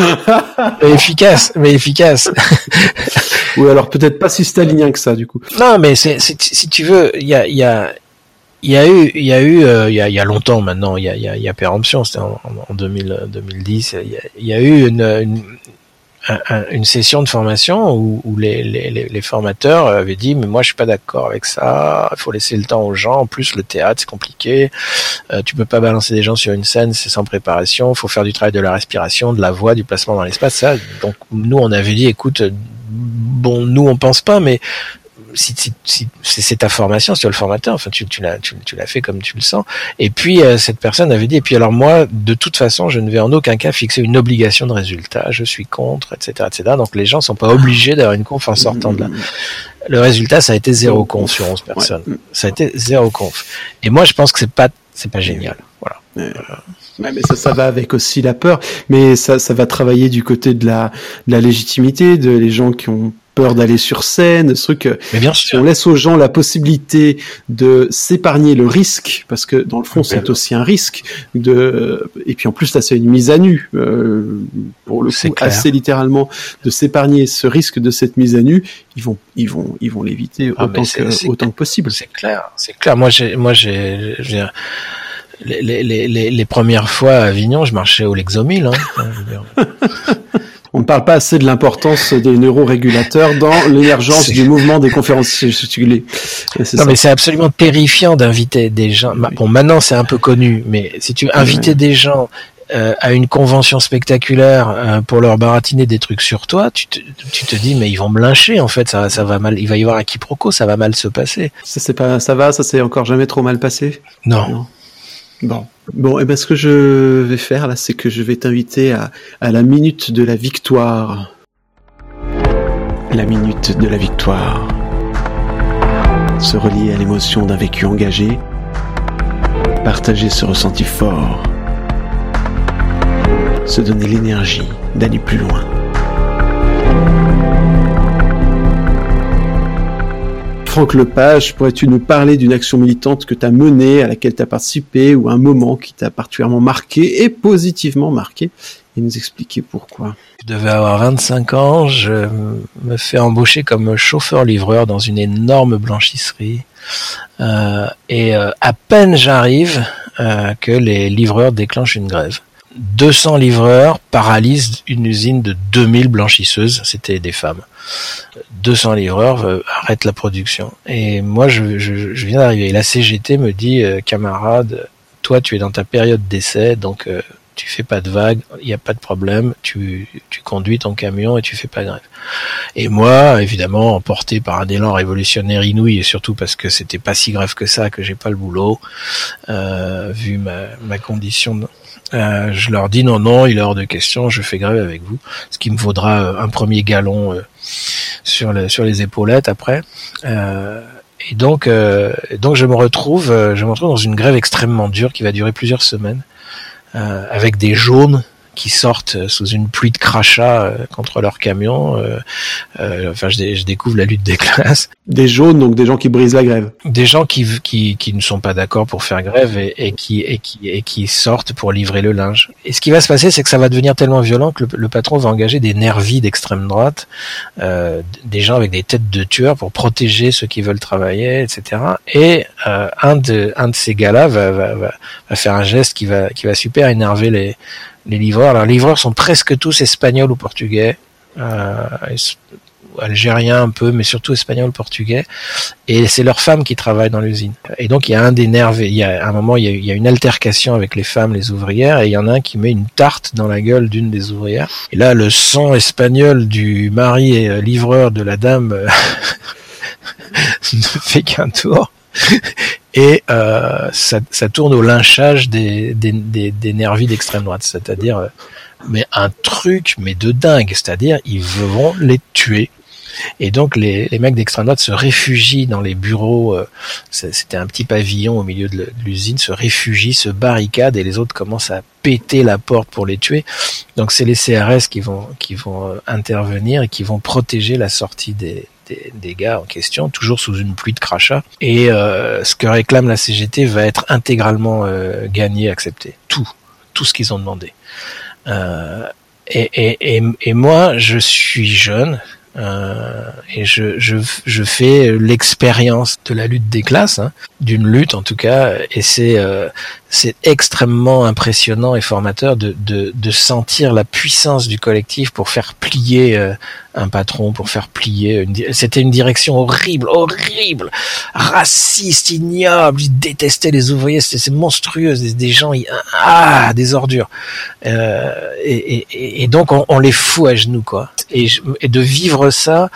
mais efficace, mais efficace. oui, alors peut-être pas si stalinien que ça du coup. Non, mais c'est si tu veux, il y a il y a il y a eu il y a eu euh, il y, a, y a longtemps maintenant, il y a il y a, y a péremption, c'était en, en 2000, 2010, il y a, il y a eu une, une une session de formation où, où les, les, les, formateurs avaient dit mais moi je suis pas d'accord avec ça, il faut laisser le temps aux gens. En plus le théâtre c'est compliqué, euh, tu peux pas balancer des gens sur une scène, c'est sans préparation. Il faut faire du travail de la respiration, de la voix, du placement dans l'espace. Ça, donc nous on avait dit écoute bon nous on pense pas mais si, si, c'est ta formation, c'est le formateur, enfin tu, tu l'as tu, tu l'as fait comme tu le sens. Et puis euh, cette personne avait dit et puis alors moi de toute façon je ne vais en aucun cas fixer une obligation de résultat, je suis contre, etc., etc. Donc les gens sont pas obligés d'avoir une conf en sortant de là. Le résultat ça a été zéro conf sur 11 personnes. Ça a été zéro conf. Et moi je pense que c'est pas c'est pas génial. Voilà. Ouais, mais ça, ça va avec aussi la peur, mais ça, ça va travailler du côté de la, de la légitimité, de les gens qui ont peur d'aller sur scène, ce truc. Mais bien sûr. Si on laisse aux gens la possibilité de s'épargner le risque, parce que dans le fond c'est aussi un risque de, et puis en plus là c'est une mise à nu euh, pour le coup assez littéralement de s'épargner ce risque de cette mise à nu, ils vont ils vont ils vont l'éviter ah, autant que autant que possible. C'est clair, c'est clair. Moi j'ai moi j'ai les, les, les, les, premières fois à Avignon, je marchais au Lexomil. Hein, On ne parle pas assez de l'importance des neurorégulateurs dans l'émergence du mouvement des conférences Non, mais c'est absolument terrifiant d'inviter des gens. Bon, maintenant c'est un peu connu, mais si tu inviter des gens euh, à une convention spectaculaire euh, pour leur baratiner des trucs sur toi, tu te, tu te dis mais ils vont me lyncher en fait, ça, ça va mal, il va y avoir un quiproquo, ça va mal se passer. Ça c'est pas, ça va, ça s'est encore jamais trop mal passé? Non. non. Bon. Bon, et ben ce que je vais faire là, c'est que je vais t'inviter à, à la minute de la victoire. La minute de la victoire. Se relier à l'émotion d'un vécu engagé. Partager ce ressenti fort. Se donner l'énergie d'aller plus loin. Franck Lepage, pourrais-tu nous parler d'une action militante que tu as menée, à laquelle tu as participé, ou un moment qui t'a particulièrement marqué et positivement marqué, et nous expliquer pourquoi Je devais avoir 25 ans, je me fais embaucher comme chauffeur-livreur dans une énorme blanchisserie, euh, et euh, à peine j'arrive euh, que les livreurs déclenchent une grève. 200 livreurs paralysent une usine de 2000 blanchisseuses, c'était des femmes. 200 livreurs euh, arrêtent la production. Et moi, je, viens d'arriver. La CGT me dit, euh, camarade, toi, tu es dans ta période d'essai, donc euh, tu fais pas de vagues, il n'y a pas de problème, tu, conduis ton camion et tu fais pas grève. Et moi, évidemment, emporté par un élan révolutionnaire inouï, et surtout parce que c'était pas si grave que ça, que j'ai pas le boulot, vu ma, condition de, euh, je leur dis non, non, il est hors de question, je fais grève avec vous, ce qui me vaudra euh, un premier galon euh, sur, sur les épaulettes après. et donc, donc je me retrouve, je me retrouve dans une grève extrêmement dure qui va durer plusieurs semaines, avec des jaunes qui sortent sous une pluie de crachats contre leur camion. enfin, je, je, découvre la lutte des classes. Des jaunes, donc des gens qui brisent la grève. Des gens qui qui, qui ne sont pas d'accord pour faire grève et, et, qui et qui et qui sortent pour livrer le linge. Et ce qui va se passer, c'est que ça va devenir tellement violent que le, le patron va engager des nervis d'extrême droite, des gens avec des têtes de tueurs pour protéger ceux qui veulent travailler, etc. Et euh, un de un de ces gars-là va, va, va, faire un geste qui va qui va super énerver les les livreurs. Alors les livreurs sont presque tous espagnols ou portugais. Euh, algériens un peu, mais surtout espagnol, portugais. Et c'est leurs femmes qui travaillent dans l'usine. Et donc il y a un des. Il y a un moment, il y a, il y a, une altercation avec les femmes, les ouvrières, et il y en a un qui met une tarte dans la gueule d'une des ouvrières. Et là, le sang espagnol du mari et livreur de la dame ne fait qu'un tour. Et euh, ça, ça, tourne au lynchage des, des, des, des nervis d'extrême droite, c'est-à-dire euh, mais un truc mais de dingue, c'est-à-dire ils vont les tuer. Et donc les, les mecs d'extrême droite se réfugient dans les bureaux. Euh, c'était un petit pavillon au milieu de l'usine, se réfugient, se barricadent et les autres commencent à péter la porte pour les tuer. Donc c'est les CRS qui vont qui vont euh, intervenir et qui vont protéger la sortie des, des, gars en question, toujours sous une pluie de crachats. Et euh, ce que réclame la CGT va être intégralement euh, gagné, accepté. Tout, tout ce qu'ils ont demandé. Euh, et, et, et, moi, je suis jeune, et je, je, je fais l'expérience de la lutte des classes, hein, d'une lutte en tout cas, et c'est c'est extrêmement impressionnant et formateur de, de, de, sentir la puissance du collectif pour faire plier euh, un patron, pour faire plier. C'était une direction horrible, horrible, raciste, ignoble. Ils détestaient les ouvriers, c'était monstrueux, des, des, gens, ah, des ordures. Euh, et, et, et, donc on, on, les fout à genoux, quoi. Et, et de vivre ça,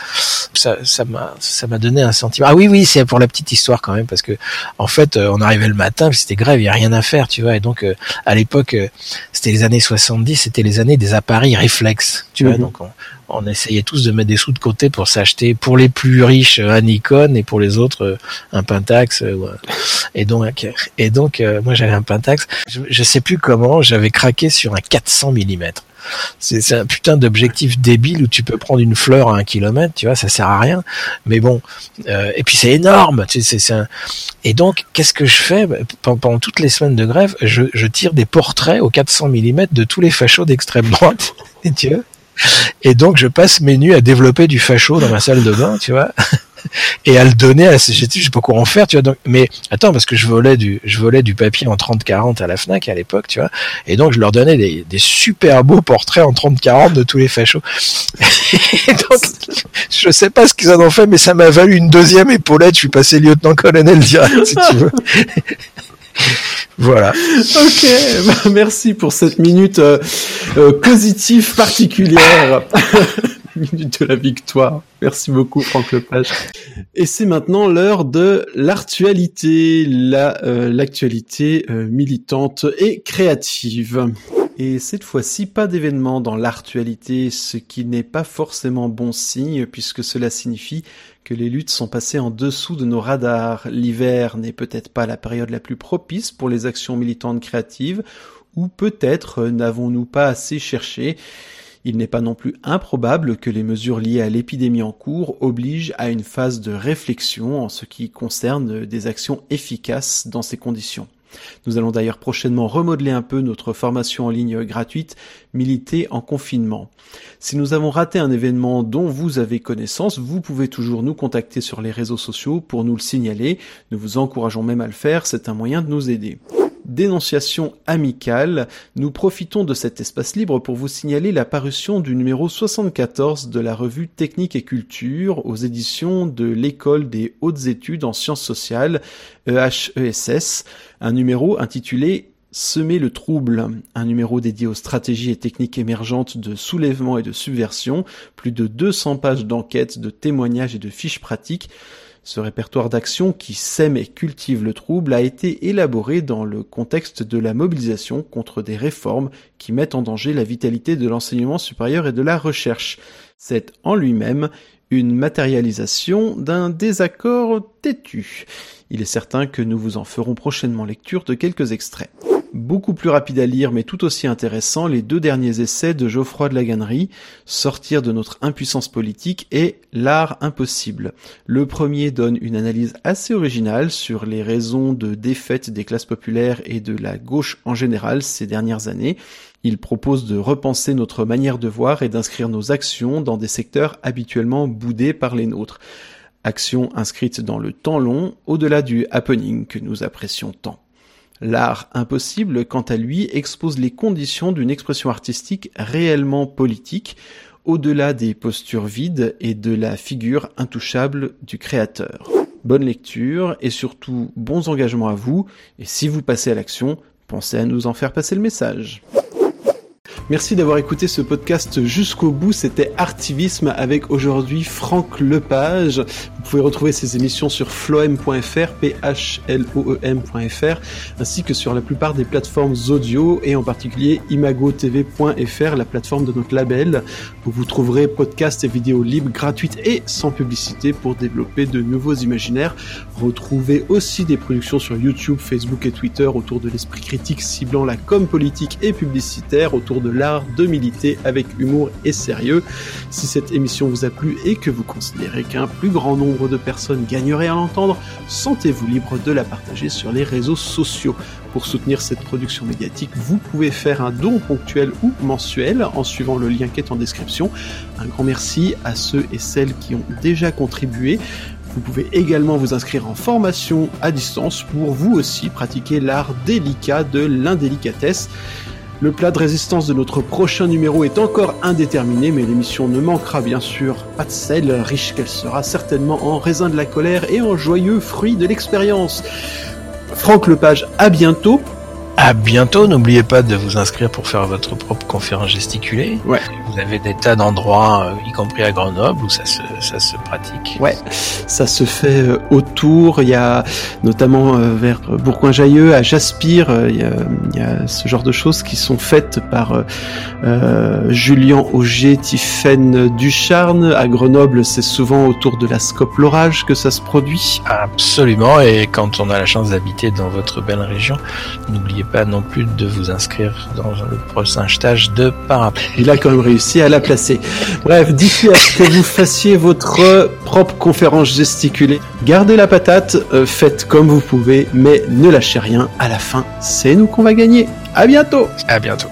ça, ça m'a, ça m'a donné un sentiment. Ah oui, oui, c'est pour la petite histoire quand même, parce que en fait, on arrivait le matin, c'était grève, il y a rien à faire, tu vois. Et donc, euh, à l'époque, euh, c'était les années 70, c'était les années des appareils réflexes, tu vois. Mhm. Donc, on, on, essayait tous de mettre des sous de côté pour s'acheter, pour les plus riches, un Nikon et pour les autres, euh, un Pentax. et donc, et donc, moi, j'avais un Pentax. Je, je sais plus comment, j'avais craqué sur un 400 mm. C'est un putain d'objectif débile où tu peux prendre une fleur à un kilomètre, tu vois, ça sert à rien. Mais bon, euh, et puis c'est énorme. Tu sais, c'est. Et donc, qu'est-ce que je fais? Pendant toutes les semaines de grève je, tire des portraits au 400 mm de tous les fachos d'extrême droite. Et tu vois et donc je passe mes nuits à développer du facho dans ma salle de bain, tu vois. et à le donner à la CGT, je sais pas quoi en faire, tu vois. Mais attends, parce que je volais du, je volais du papier en 30-40 à la Fnac à l'époque, tu vois. Et donc je leur donnais des, super beaux portraits en 30-40 de tous les fachos. et donc, je sais pas ce qu'ils en ont fait, mais ça m'a valu une deuxième épaulette. Je suis passé lieutenant-colonel direct, si tu veux. Voilà. Ok, merci pour cette minute euh, euh, positive particulière. Minute de la victoire. Merci beaucoup Franck Lepage. Et c'est maintenant l'heure de l'actualité, la euh, l'actualité euh, militante et créative. Et cette fois-ci, pas d'événement dans l'actualité, ce qui n'est pas forcément bon signe, puisque cela signifie que les luttes sont passées en dessous de nos radars. L'hiver n'est peut-être pas la période la plus propice pour les actions militantes créatives, ou peut-être n'avons-nous pas assez cherché. Il n'est pas non plus improbable que les mesures liées à l'épidémie en cours obligent à une phase de réflexion en ce qui concerne des actions efficaces dans ces conditions. Nous allons d'ailleurs prochainement remodeler un peu notre formation en ligne gratuite Militer en confinement. Si nous avons raté un événement dont vous avez connaissance, vous pouvez toujours nous contacter sur les réseaux sociaux pour nous le signaler. Nous vous encourageons même à le faire, c'est un moyen de nous aider dénonciation amicale, nous profitons de cet espace libre pour vous signaler la parution du numéro 74 de la revue Technique et Culture aux éditions de l'École des hautes études en sciences sociales, EHESS, un numéro intitulé Semer le trouble, un numéro dédié aux stratégies et techniques émergentes de soulèvement et de subversion, plus de 200 pages d'enquêtes, de témoignages et de fiches pratiques, ce répertoire d'actions qui sème et cultive le trouble a été élaboré dans le contexte de la mobilisation contre des réformes qui mettent en danger la vitalité de l'enseignement supérieur et de la recherche. C'est en lui-même une matérialisation d'un désaccord têtu. Il est certain que nous vous en ferons prochainement lecture de quelques extraits. Beaucoup plus rapide à lire mais tout aussi intéressant, les deux derniers essais de Geoffroy de la Gannerie, Sortir de notre impuissance politique et L'art impossible. Le premier donne une analyse assez originale sur les raisons de défaite des classes populaires et de la gauche en général ces dernières années. Il propose de repenser notre manière de voir et d'inscrire nos actions dans des secteurs habituellement boudés par les nôtres. Actions inscrites dans le temps long, au-delà du happening que nous apprécions tant. L'art impossible, quant à lui, expose les conditions d'une expression artistique réellement politique, au-delà des postures vides et de la figure intouchable du créateur. Bonne lecture et surtout bons engagements à vous, et si vous passez à l'action, pensez à nous en faire passer le message. Merci d'avoir écouté ce podcast jusqu'au bout. C'était Artivisme avec aujourd'hui Franck Lepage. Vous pouvez retrouver ses émissions sur floem.fr, p h l o e m.fr, ainsi que sur la plupart des plateformes audio et en particulier imagotv.fr, la plateforme de notre label, où vous trouverez podcasts et vidéos libres, gratuites et sans publicité pour développer de nouveaux imaginaires. Retrouvez aussi des productions sur YouTube, Facebook et Twitter autour de l'esprit critique ciblant la com politique et publicitaire autour de l'art de militer avec humour et sérieux. Si cette émission vous a plu et que vous considérez qu'un plus grand nombre de personnes gagneraient à l'entendre, sentez-vous libre de la partager sur les réseaux sociaux. Pour soutenir cette production médiatique, vous pouvez faire un don ponctuel ou mensuel en suivant le lien qui est en description. Un grand merci à ceux et celles qui ont déjà contribué. Vous pouvez également vous inscrire en formation à distance pour vous aussi pratiquer l'art délicat de l'indélicatesse. Le plat de résistance de notre prochain numéro est encore indéterminé, mais l'émission ne manquera bien sûr pas de sel, riche qu'elle sera certainement en raisin de la colère et en joyeux fruits de l'expérience. Franck Lepage, à bientôt. À bientôt, n'oubliez pas de vous inscrire pour faire votre propre conférence gesticulée. Ouais. Vous avez des tas d'endroits, euh, y compris à Grenoble, où ça se, ça se pratique. Ouais, ça se fait euh, autour. Il y a notamment euh, vers Bourgoin-Jallieu, à Jaspire, il, y a, il y a ce genre de choses qui sont faites par euh, Julien Auger, Tiffaine Ducharne. À Grenoble, c'est souvent autour de la Scope l'orage que ça se produit. Absolument, et quand on a la chance d'habiter dans votre belle région, n'oubliez pas non plus de vous inscrire dans le prochain stage de parapluie. Il a quand même à la placer. Bref, d'ici à ce que vous fassiez votre propre conférence gesticulée, gardez la patate, euh, faites comme vous pouvez, mais ne lâchez rien. À la fin, c'est nous qu'on va gagner. À bientôt! À bientôt.